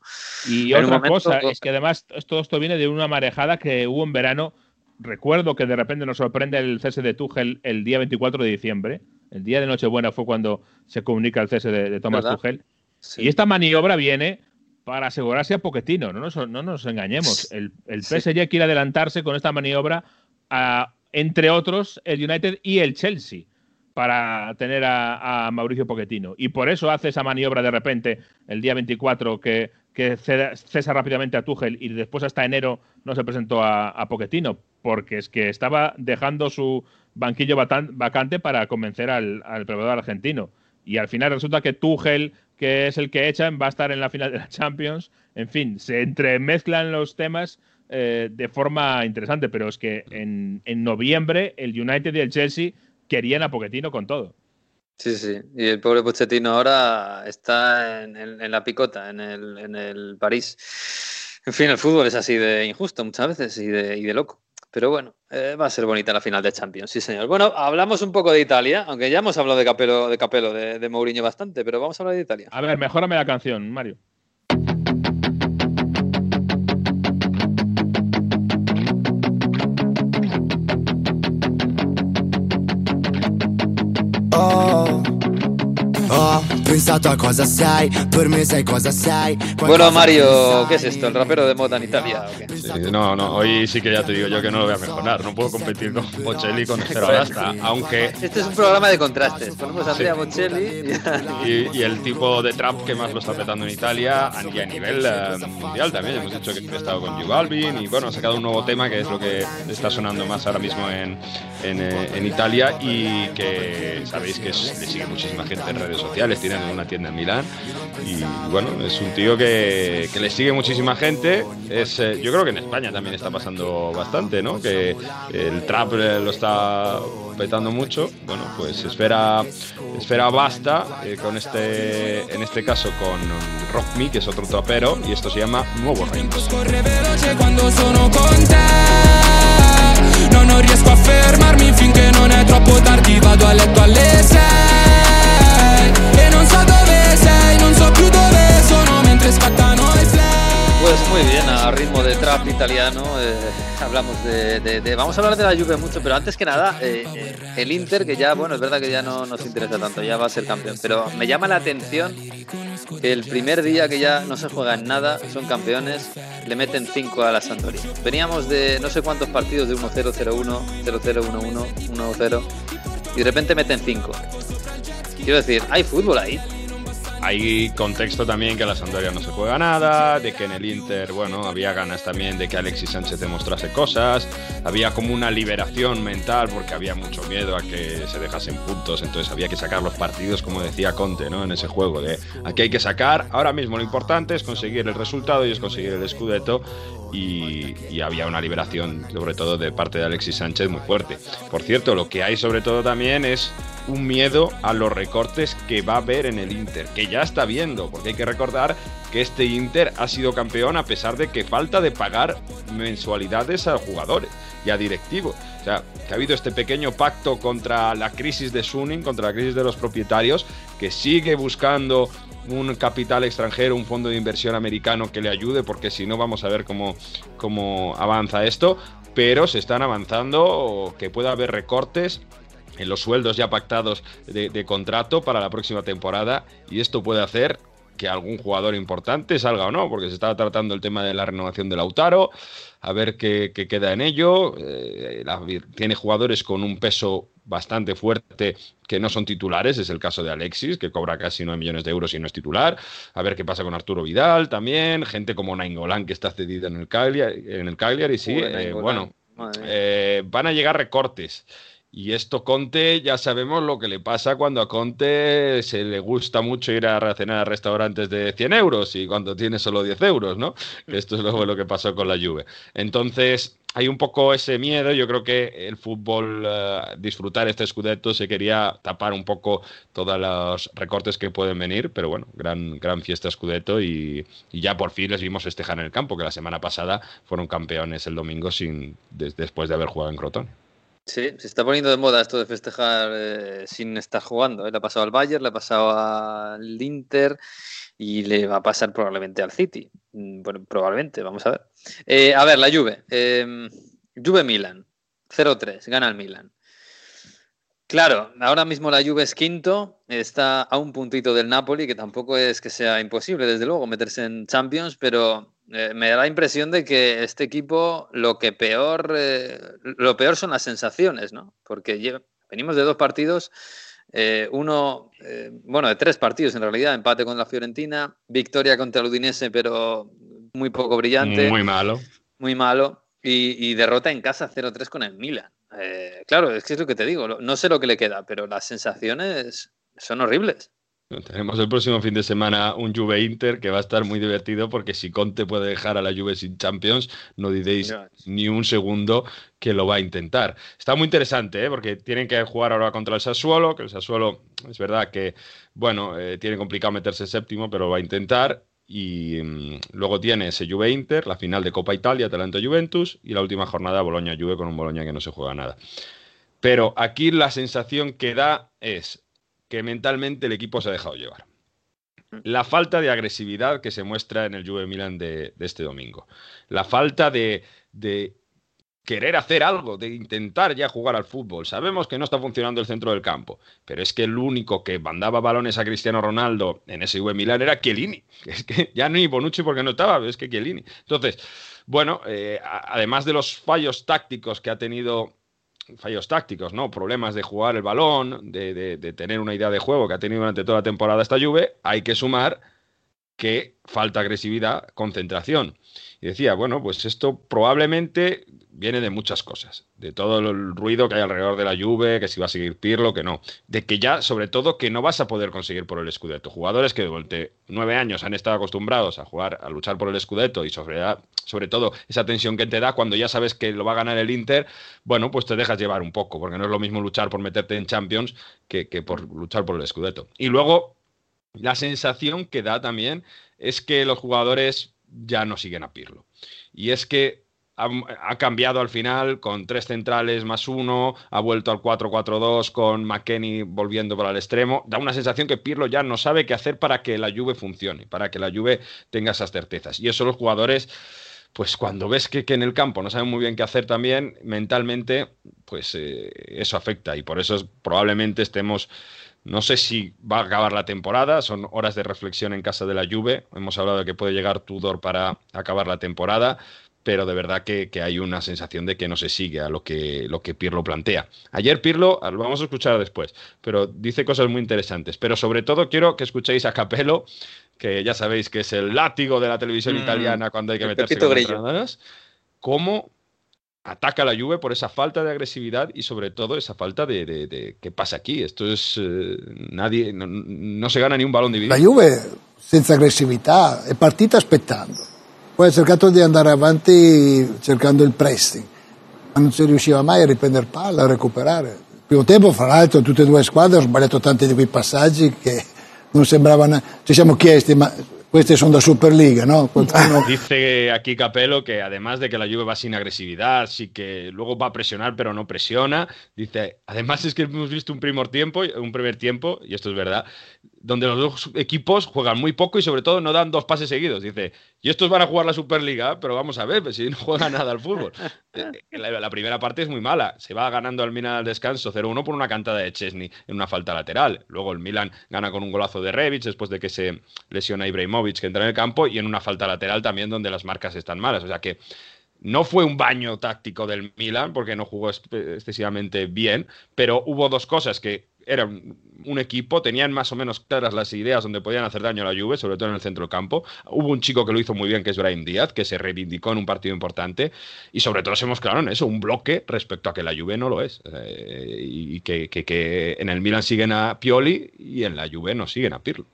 Y otra cosa es que además todo esto viene de una marejada que hubo en verano. Recuerdo que de repente nos sorprende el cese de Tuchel el día 24 de diciembre. El día de Nochebuena fue cuando se comunica el cese de, de Thomas Tuchel. Y esta maniobra viene para asegurarse a Poquetino, no nos, no nos engañemos. El, el PSG quiere adelantarse con esta maniobra a, entre otros, el United y el Chelsea para tener a, Mauricio Poquetino. Y por eso hace esa maniobra de repente el día 24 que, que cesa rápidamente a Tuchel y después hasta enero no se presentó a, a Poquetino, porque es que estaba dejando su banquillo vacante para convencer al, al proveedor argentino. Y al final resulta que Tuchel que es el que echan, va a estar en la final de la Champions. En fin, se entremezclan los temas eh, de forma interesante, pero es que en, noviembre el United y el Chelsea querían a Pochettino con todo.
Sí, sí, y el pobre Pochettino ahora está en, la picota, en el, en el París. En fin, el fútbol es así de injusto muchas veces y de, y de loco. Pero bueno, eh, va a ser bonita la final de Champions, sí señor. Bueno, hablamos un poco de Italia, aunque ya hemos hablado de Capello, de, Capello, de, de Mourinho bastante, pero vamos a hablar de Italia.
A ver, mejorame la canción, Mario.
Bueno, Mario, ¿qué es esto? ¿El rapero de moda en Italia?
no, no, hoy sí que ya te digo yo que no lo voy a mejorar. No puedo competir con Bocelli con Cero Asta, aunque.
Este es un programa de contrastes. Ponemos a Andrea Bocelli
y... el tipo de trap que más lo está petando en Italia y a nivel eh, mundial también. Hemos dicho que ha estado con J Balvin y bueno, ha sacado un nuevo tema que es lo que está sonando más ahora mismo en, en, eh, en Italia y que sabéis que le sigue muchísima gente en redes sociales. Tiene una tienda en Milán. Y bueno, es un tío que, que le sigue muchísima gente. Es, eh, yo creo que en España también está pasando bastante, ¿no? Que el trap eh, lo está petando mucho. Bueno, pues espera, espera basta eh, con este, en este caso con Rock Me, que es otro trapero, y esto se llama Nuevo Reino. No, non riesco a fermarmi finché non è troppo tardi Vado a letto alle
Pues muy bien, a ritmo de trap italiano, eh, hablamos de, Vamos a hablar de la Juve mucho, pero antes que nada, eh, eh, el Inter, que ya, bueno, es verdad que ya no nos interesa tanto, ya va a ser campeón, pero me llama la atención que el primer día que ya no se juega en nada, son campeones, le meten 5 a la Sampdoria. Veníamos de no sé cuántos partidos de 1-0, 0-1, 0-0, 1-1, 1-0, y de repente meten 5. Quiero decir, hay fútbol ahí.
Hay contexto también que la Sampdoria no se juega nada, de que en el Inter, bueno, había ganas también de que Alexis Sánchez demostrase cosas, había como una liberación mental porque había mucho miedo a que se dejasen puntos, entonces había que sacar los partidos, como decía Conte, ¿no? En ese juego de aquí hay que sacar, ahora mismo lo importante es conseguir el resultado y es conseguir el Scudetto y, había una liberación, sobre todo de parte de Alexis Sánchez, muy fuerte. Por cierto, lo que hay sobre todo también es un miedo a los recortes que va a haber en el Inter, que ya está viendo, porque hay que recordar que este Inter ha sido campeón a pesar de que falta de pagar mensualidades a jugadores y a directivos. O sea, que ha habido este pequeño pacto contra la crisis de Suning, contra la crisis de los propietarios, que sigue buscando un capital extranjero, un fondo de inversión americano que le ayude, porque si no vamos a ver cómo, cómo avanza esto, pero se están avanzando, que pueda haber recortes en los sueldos ya pactados de, de, contrato para la próxima temporada y esto puede hacer que algún jugador importante salga o no, porque se estaba tratando el tema de la renovación de Lautaro, a ver qué, qué queda en ello. Eh, la, tiene jugadores con un peso bastante fuerte que no son titulares, es el caso de Alexis, que cobra casi 9 millones de euros y no es titular. A ver qué pasa con Arturo Vidal también, gente como Nainggolan que está cedido en el Cagliari, en el Cagliari sí, eh, bueno, eh, van a llegar recortes. Y esto Conte, ya sabemos lo que le pasa cuando a Conte se le gusta mucho ir a cenar a restaurantes de 100 euros y cuando tiene solo 10 euros, ¿no? Esto es luego lo que pasó con la Juve. Entonces, hay un poco ese miedo. Yo creo que el fútbol, uh, disfrutar este Scudetto, se quería tapar un poco todos los recortes que pueden venir, pero bueno, gran, gran fiesta Scudetto y, y, ya por fin les vimos festejar en el campo, que la semana pasada fueron campeones el domingo sin, de, después de haber jugado en Crotone.
Sí, se está poniendo de moda esto de festejar eh, sin estar jugando. ¿eh? Le ha pasado al Bayern, le ha pasado al Inter y le va a pasar probablemente al City. Mm, bueno, probablemente, vamos a ver. Eh, a ver, la Juve. Eh, Juve Milan, 0-3, gana el Milan. Claro, ahora mismo la Juve es quinto, está a un puntito del Napoli, que tampoco es que sea imposible, desde luego, meterse en Champions, pero eh, me da la impresión de que este equipo lo que peor, eh, lo peor son las sensaciones, ¿no? Porque venimos de dos partidos, eh, uno, bueno, de tres partidos en realidad, empate con la Fiorentina, victoria contra el Udinese, pero muy poco brillante.
Muy malo.
Muy malo. Y, y derrota en casa 0-3 con el Milan. Claro, es que es lo que te digo, no sé lo que le queda, pero las sensaciones son horribles.
Tenemos el próximo fin de semana un Juve Inter que va a estar muy divertido porque si Conte puede dejar a la Juve sin Champions, no diréis ni un segundo que lo va a intentar. Está muy interesante, ¿eh? porque tienen que jugar ahora contra el Sassuolo, que el Sassuolo es verdad que, bueno, eh, tiene complicado meterse séptimo, pero va a intentar. Y um, luego tiene ese Juve Inter, la final de Copa Italia, Atalanta Juventus, y la última jornada Boloña Juve con un Boloña que no se juega nada. Pero aquí la sensación que da es que mentalmente el equipo se ha dejado llevar. La falta de agresividad que se muestra en el Juve Milan de, de este domingo. La falta de, de querer hacer algo, de intentar ya jugar al fútbol. Sabemos que no está funcionando el centro del campo, pero es que el único que mandaba balones a Cristiano Ronaldo en ese Juve Milan era Chiellini. Es que ya ni Bonucci porque no estaba, es que Chiellini. Entonces, bueno, eh, además de los fallos tácticos que ha tenido fallos tácticos, ¿no? Problemas de jugar el balón, de, de, de, tener una idea de juego que ha tenido durante toda la temporada esta Juve, hay que sumar que falta agresividad, concentración. Y decía, bueno, pues esto probablemente viene de muchas cosas, de todo el ruido que hay alrededor de la Juve, que si va a seguir Pirlo, que no, de que ya, sobre todo, que no vas a poder conseguir por el Scudetto. Jugadores que durante nueve años han estado acostumbrados a jugar, a luchar por el Scudetto y sobre, todo esa tensión que te da cuando ya sabes que lo va a ganar el Inter, bueno, pues te dejas llevar un poco, porque no es lo mismo luchar por meterte en Champions que, que por luchar por el Scudetto. Y luego, la sensación que da también es que los jugadores ya no siguen a Pirlo. Y es que ha, cambiado al final con tres centrales más uno, ha vuelto al 4-4-2 con McKenny volviendo para el extremo. Da una sensación que Pirlo ya no sabe qué hacer para que la Juve funcione, para que la Juve tenga esas certezas. Y eso los jugadores, pues cuando ves que, que en el campo no saben muy bien qué hacer también, mentalmente, pues eh, eso afecta. Y por eso probablemente estemos no sé si va a acabar la temporada, son horas de reflexión en casa de la Juve. Hemos hablado de que puede llegar Tudor para acabar la temporada pero de verdad que, que, hay una sensación de que no se sigue a lo que, lo que Pirlo plantea. Ayer Pirlo, lo vamos a escuchar después, pero dice cosas muy interesantes. Pero sobre todo quiero que escuchéis a Capello, que ya sabéis que es el látigo de la televisión mm, italiana cuando hay que meterse con entrenadores, cómo ataca a la Juve por esa falta de agresividad y sobre todo esa falta de, de, de qué pasa aquí. Esto es eh, nadie no, no, se gana ni un balón dividido.
La Juve senza aggressività è partita aspettando poi ha cercato di andare avanti cercando il pressing, ma non si riusciva mai a riprendere palla, a recuperare. Il primo tempo, fra l'altro, tutte e due squadre hanno sbagliato tanti di quei passaggi che non sembravano. Ci siamo chiesti, ma queste sono da Superliga, no? Qualcuno...
Dice aquí Capello que además de que la Juve va sin agresividad, sí que luego va a presionar pero no presiona. Dice, además es que hemos visto un primer tiempo, un primer tiempo, y esto es verdad, donde los dos equipos juegan muy poco y sobre todo no dan dos pases seguidos. Dice, y estos van a jugar la Superliga, pero vamos a ver, pues si no juega nada al fútbol. Eh, la, la, primera parte es muy mala. Se va ganando al Milan al descanso 0-1 por una cantada de Chesney en una falta lateral. Luego el Milan gana con un golazo de Rebic después de que se lesiona Ibrahimovic que entra en el campo y en una falta lateral también donde las marcas están malas. O sea que no fue un baño táctico del Milan porque no jugó excesivamente bien, pero hubo dos cosas que eran un equipo, tenían más o menos claras las ideas donde podían hacer daño a la Juve, sobre todo en el centro campo. Hubo un chico que lo hizo muy bien, que es Brian Díaz, que se reivindicó en un partido importante. Y sobre todo se mostraron en eso, un bloque respecto a que la Juve no lo es. Eh, y que, que, que, en el Milan siguen a Pioli y en la Juve no siguen a Pirlo.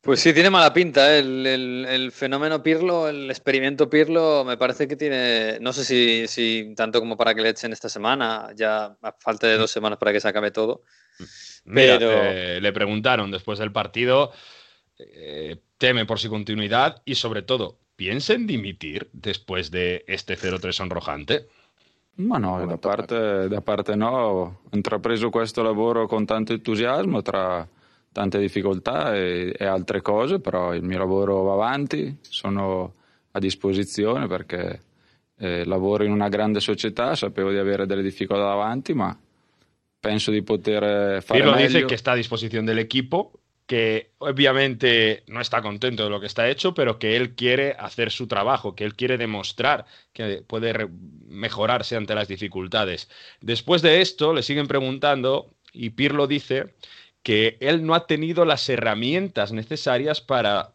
Pues sí, tiene mala pinta. ¿eh? El, el, el, fenómeno Pirlo, el experimento Pirlo, me parece que tiene, no sé si, si, tanto como para que le echen esta semana, ya a falta de dos semanas para que se acabe todo.
Mira, pero... eh, le preguntaron después del partido, eh, teme por su continuidad y sobre todo, ¿piensa en dimitir después de este 0-3 sonrojante?
Ma no, da parte, da parte no, ho intrapreso questo lavoro con tanto entusiasmo tra tante difficoltà e, e, altre cose, però il mio lavoro va avanti, sono a disposizione perché eh, lavoro in una grande società, sapevo di avere delle difficoltà davanti, ma penso di poter fare
Pirlo
meglio.
dice que está a disposición del equipo, que obviamente no está contento de lo que está hecho, pero que él quiere hacer su trabajo, que él quiere demostrar que puede mejorarse ante las dificultades. Después de esto, le siguen preguntando y Pirlo dice que él no ha tenido las herramientas necesarias para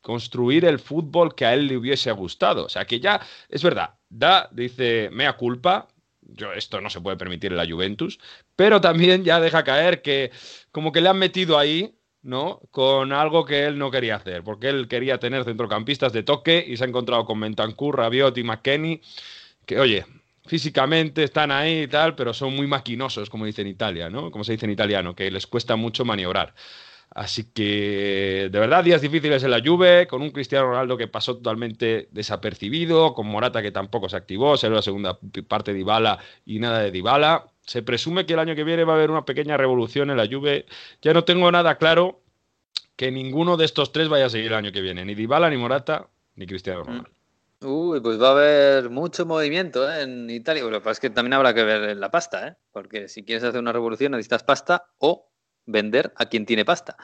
construir el fútbol que a él le hubiese gustado. O sea, que ya, es verdad, da, dice, mea culpa, yo, esto no se puede permitir en la Juventus, pero también ya deja caer que como que le han metido ahí, ¿no? Con algo que él no quería hacer, porque él quería tener centrocampistas de toque y se ha encontrado con Bentancur, Rabiot y McKenny, que oye, físicamente están ahí y tal, pero son muy maquinosos, como dice en Italia, ¿no? Como se dice en italiano, que les cuesta mucho maniobrar. Así que, de verdad, días difíciles en la Juve, con un Cristiano Ronaldo que pasó totalmente desapercibido, con Morata que tampoco se activó, se la segunda parte de Dybala y nada de Dybala. Se presume que el año que viene va a haber una pequeña revolución en la Juve. Ya no tengo nada claro que ninguno de estos tres vaya a seguir el año que viene, ni Dybala, ni Morata, ni Cristiano Ronaldo.
Uy, pues va a haber mucho movimiento ¿eh? en Italia. Lo que pasa es que también habrá que ver la pasta, ¿eh? porque si quieres hacer una revolución necesitas pasta o vender a quien tiene pasta.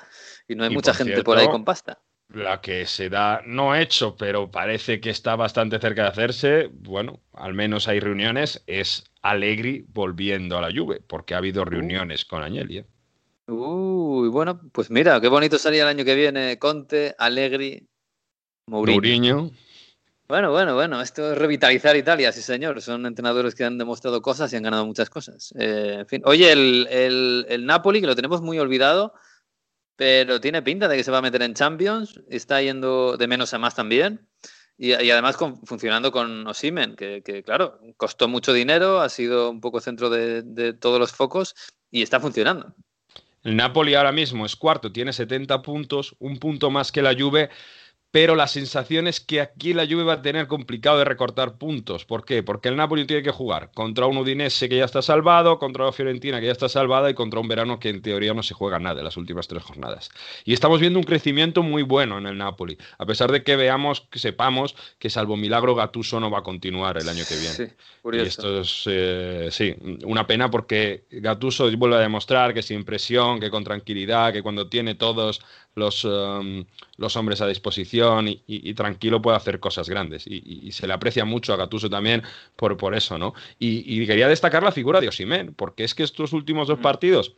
Y no hay
Y
mucha
por
gente
cierto,
por ahí con pasta.
La que se da, no hecho, pero parece que está bastante cerca de hacerse, bueno, al menos hay reuniones, es Allegri volviendo a la Juve, porque ha habido reuniones con Agnelli. ¿eh?
Uy, bueno, pues mira, qué bonito sería el año que viene Conte, Allegri, Mourinho.
Mourinho.
Bueno, bueno, bueno, esto es revitalizar Italia, sí señor. Son entrenadores que han demostrado cosas y han ganado muchas cosas. Eh, oye, el, el, el Napoli, que lo tenemos muy olvidado, pero tiene pinta de que se va a meter en Champions, está yendo de menos a más también. Y, además funcionando con Osimen, que, que, claro, costó mucho dinero, ha sido un poco centro de, de todos los focos y está funcionando.
El Napoli ahora mismo es cuarto, tiene 70 puntos, un punto más que la Juve, pero la sensación es que aquí la Juve va a tener complicado de recortar puntos. ¿Por qué? Porque el Napoli tiene que jugar contra un Udinese que ya está salvado, contra la Fiorentina que ya está salvada y contra un Verano que en teoría no se juega nada en las últimas tres jornadas. Y estamos viendo un crecimiento muy bueno en el Napoli, a pesar de que veamos, que sepamos que salvo milagro Gattuso no va a continuar el año que viene.
Sí,
Y
curioso.
esto es, eh, sí, una pena porque Gattuso vuelve a demostrar que sin presión, que con tranquilidad, que cuando tiene todos los, um, los hombres a disposición y, y- y tranquilo puede hacer cosas grandes. Y, se le aprecia mucho a Gattuso también por, por eso, ¿no? Y, quería destacar la figura de Osimhen, porque es que estos últimos dos partidos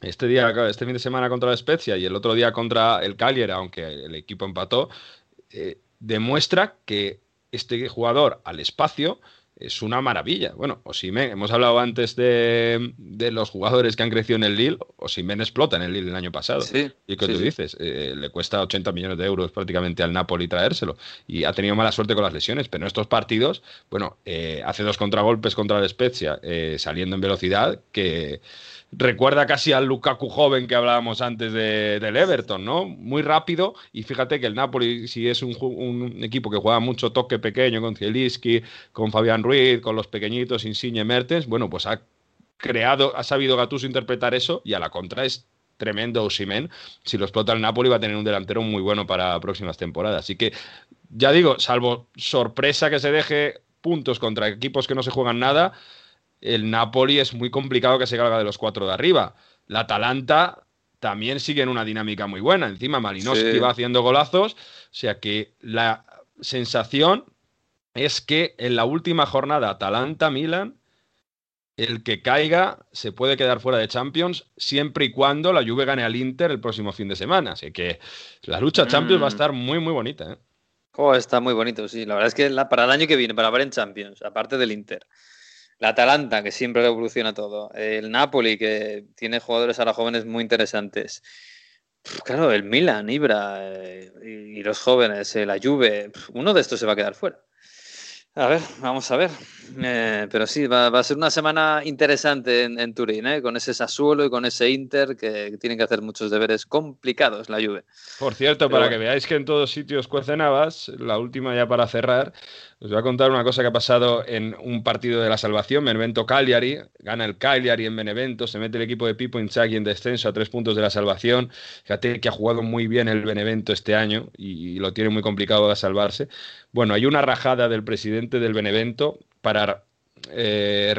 este día, este fin de semana contra la Spezia y el otro día contra el Cagliari, aunque el equipo empató, eh, demuestra que este jugador al espacio es una maravilla. Bueno, Osimen, hemos hablado antes de, los jugadores que han crecido en el Lille, Osimen explota en el Lille el año pasado.
Sí,
y que tú dices, eh, le cuesta 80 millones de euros prácticamente al Napoli traérselo. Y ha tenido mala suerte con las lesiones, pero en estos partidos, bueno, eh, hace dos contragolpes contra la Spezia, eh, saliendo en velocidad, que recuerda casi al Lukaku joven que hablábamos antes de, del Everton, ¿no? Muy rápido y fíjate que el Napoli, si es un, equipo que juega mucho toque pequeño con Zielinski, con Fabián Ruiz, con los pequeñitos Insigne Mertens, bueno, pues ha creado, ha sabido Gattuso interpretar eso y a la contra es tremendo Osimen. Si lo explota el Napoli va a tener un delantero muy bueno para próximas temporadas. Así que, ya digo, salvo sorpresa que se deje puntos contra equipos que no se juegan nada, el Napoli es muy complicado que se salga de los cuatro de arriba. La Atalanta también sigue en una dinámica muy buena. Encima Malinowski va haciendo golazos. O sea que la sensación es que en la última jornada Atalanta-Milan, el que caiga se puede quedar fuera de Champions siempre y cuando la Juve gane al Inter el próximo fin de semana. Así que la lucha Champions va a mm. estar muy, muy bonita. ¿eh?
Oh, está muy bonito, sí. La verdad es que para el año que viene, para ver en Champions, aparte del Inter, la Atalanta, que siempre revoluciona todo. El Napoli, que tiene jugadores ahora jóvenes muy interesantes. Claro, el Milan, Ibra eh, y los jóvenes, eh, la Juve, uno de estos se va a quedar fuera. A ver, vamos a ver. Eh, pero sí, va, a ser una semana interesante en, Turín, ¿eh? con ese Sassuolo y con ese Inter que, tienen que hacer muchos deberes complicados, la Juve.
Por cierto, para que veáis que en todos sitios cuecen habas, la última ya para cerrar, os voy a contar una cosa que ha pasado en un partido de la salvación, Benevento Cagliari, gana el Cagliari en Benevento, se mete el equipo de Pipo Inzaghi en descenso a tres puntos de la salvación. Fíjate que ha jugado muy bien el Benevento este año y, lo tiene muy complicado de salvarse. Bueno, hay una rajada del presidente del Benevento para eh,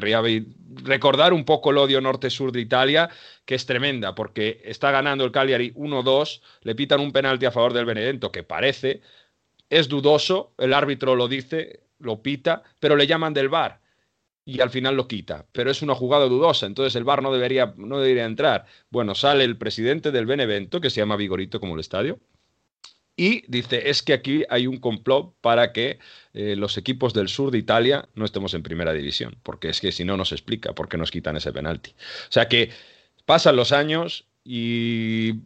recordar un poco el odio norte-sur de Italia, que es tremenda, porque está ganando el Cagliari 1-2, le pitan un penalti a favor del Benevento, que parece, es dudoso, el árbitro lo dice, lo pita, pero le llaman del bar y al final lo quita. Pero es una jugada dudosa, entonces el bar no debería, no debería entrar. Bueno, sale el presidente del Benevento, que se llama Vigorito como el estadio, y dice, es que aquí hay un complot para que eh, los equipos del sur de Italia no estemos en primera división, porque es que si no nos explica por qué nos quitan ese penalti. O sea que pasan los años y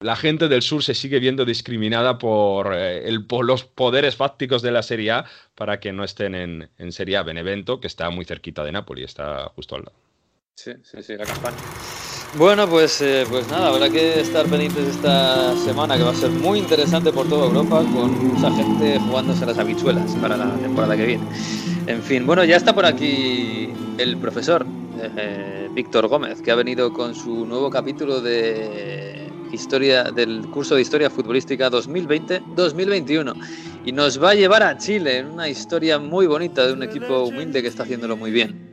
la gente del sur se sigue viendo discriminada por, eh, el, los poderes fácticos de la Serie A para que no estén en, en Serie A. Benevento, que está muy cerquita de Napoli, está justo al lado.
Sí, sí, sí, la campaña. Bueno, pues, eh, pues nada, habrá que estar pendientes esta semana que va a ser muy interesante por toda Europa con mucha gente jugándose las habichuelas para la temporada que viene. En fin, bueno, ya está por aquí el profesor eh, Víctor Gómez, que ha venido con su nuevo capítulo de historia del curso de historia futbolística 2020-2021 y nos va a llevar a Chile, una historia muy bonita de un equipo humilde que está haciéndolo muy bien.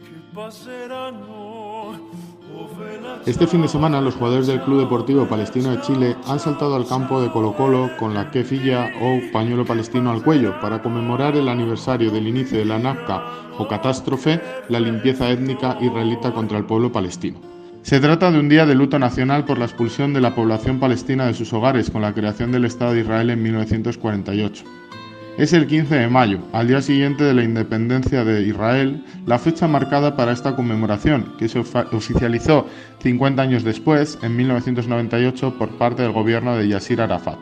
Este fin de semana los jugadores del Club Deportivo Palestino de Chile han saltado al campo de Colo Colo con la quefilla o pañuelo palestino al cuello para conmemorar el aniversario del inicio de la NACA o catástrofe, la limpieza étnica israelita contra el pueblo palestino. Se trata de un día de luto nacional por la expulsión de la población palestina de sus hogares con la creación del Estado de Israel en 1948. Es el 15 de mayo, al día siguiente de la independencia de Israel, la fecha marcada para esta conmemoración, que se oficializó 50 años después, en 1998, por parte del gobierno de Yasir Arafat.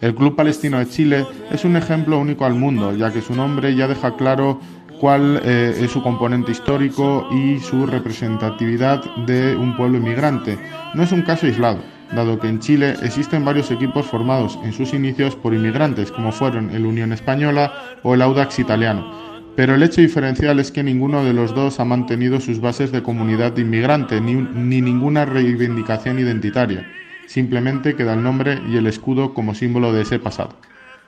El Club Palestino de Chile es un ejemplo único al mundo, ya que su nombre ya deja claro cuál eh, es su componente histórico y su representatividad de un pueblo inmigrante. No es un caso aislado dado que en Chile existen varios equipos formados en sus inicios por inmigrantes, como fueron el Unión Española o el Audax italiano. Pero el hecho diferencial es que ninguno de los dos ha mantenido sus bases de comunidad inmigrante ni, ni ninguna reivindicación identitaria. Simplemente queda el nombre y el escudo como símbolo de ese pasado.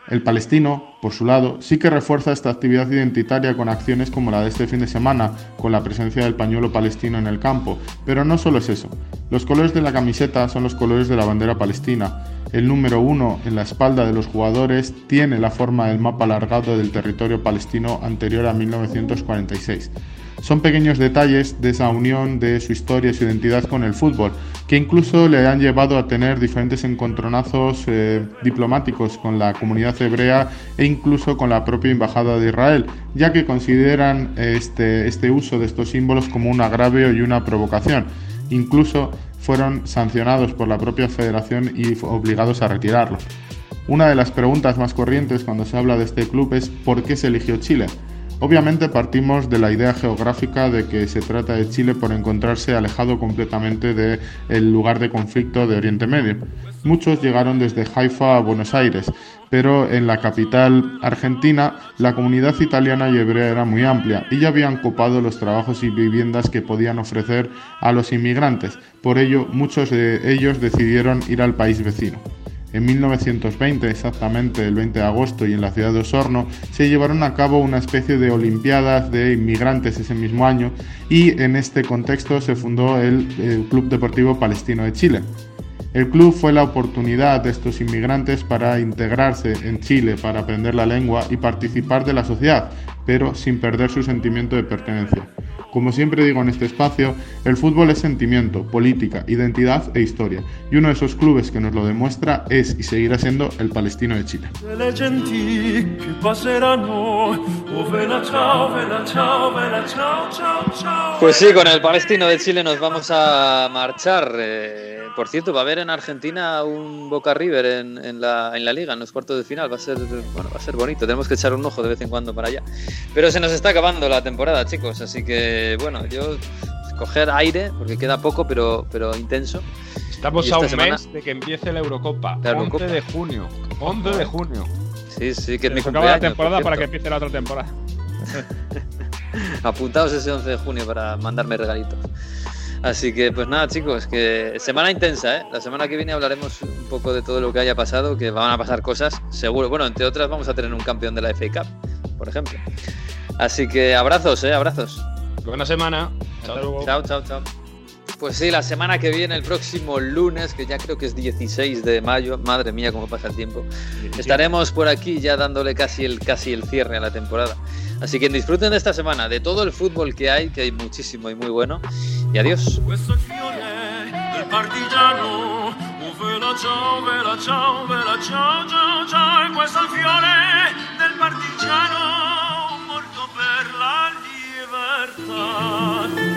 El palestino, por su lado, sí que refuerza esta actividad identitaria con acciones como la de este fin de semana, con la presencia del pañuelo palestino en el campo, pero no solo es eso. Los colores de la camiseta son los colores de la bandera palestina. El número uno en la espalda de los jugadores tiene la forma del mapa alargado del territorio palestino anterior a 1946. Son pequeños detalles de esa unión de su historia y su identidad con el fútbol, que incluso le han llevado a tener diferentes encontronazos eh, diplomáticos con la comunidad hebrea e incluso con la propia embajada de Israel, ya que consideran este, este uso de estos símbolos como un agravio y una provocación. Incluso fueron sancionados por la propia federación y obligados a retirarlo. Una de las preguntas más corrientes cuando se habla de este club es ¿por qué se eligió Chile? Obviamente partimos de la idea geográfica de que se trata de Chile por encontrarse alejado completamente del lugar de conflicto de Oriente Medio. Muchos llegaron desde Haifa a Buenos Aires, pero en la capital argentina la comunidad italiana y hebrea era muy amplia y ya habían copado los trabajos y viviendas que podían ofrecer a los inmigrantes. Por ello, muchos de ellos decidieron ir al país vecino. En 1920, exactamente el 20 de agosto, y en la ciudad de Osorno, se llevaron a cabo una especie de Olimpiadas de inmigrantes ese mismo año y en este contexto se fundó el, Club Deportivo Palestino de Chile. El club fue la oportunidad de estos inmigrantes para integrarse en Chile, para aprender la lengua y participar de la sociedad, pero sin perder su sentimiento de pertenencia. Como siempre digo en este espacio, el fútbol es sentimiento, política, identidad e historia, y uno de esos clubes que nos lo demuestra es y seguirá siendo el Palestino de Chile.
Pues sí, con el Palestino de Chile nos vamos a marchar. Eh, por cierto, va a haber en Argentina un Boca River en, la, en la liga, en los cuartos de final. Va a ser bueno, va a ser bonito. Tenemos que echar un ojo de vez en cuando para allá. Pero se nos está acabando la temporada, chicos, así que bueno, yo coger aire, porque queda poco, pero, pero intenso.
Estamos a un mes de que empiece la Eurocopa. 11 de junio. 11 de junio.
Sí, sí, que es mi
acaba la temporada para que empiece la otra temporada.
Apuntaos ese 11 de junio para mandarme regalitos. Así que, pues nada, chicos, que semana intensa, ¿eh? La semana que viene hablaremos un poco de todo lo que haya pasado, que van a pasar cosas, seguro. Bueno, entre otras, vamos a tener un campeón de la FA Cup, por ejemplo. Así que abrazos, ¿eh? Abrazos.
Buena semana.
Chao, chao, chao. Pues sí, la semana que viene, el próximo lunes, que ya creo que es 16 de mayo, madre mía, cómo pasa el tiempo, estaremos por aquí ya dándole casi el, casi el cierre a la temporada. Así que disfruten de esta semana, de todo el fútbol que hay, que hay muchísimo y muy bueno. Y adiós. kann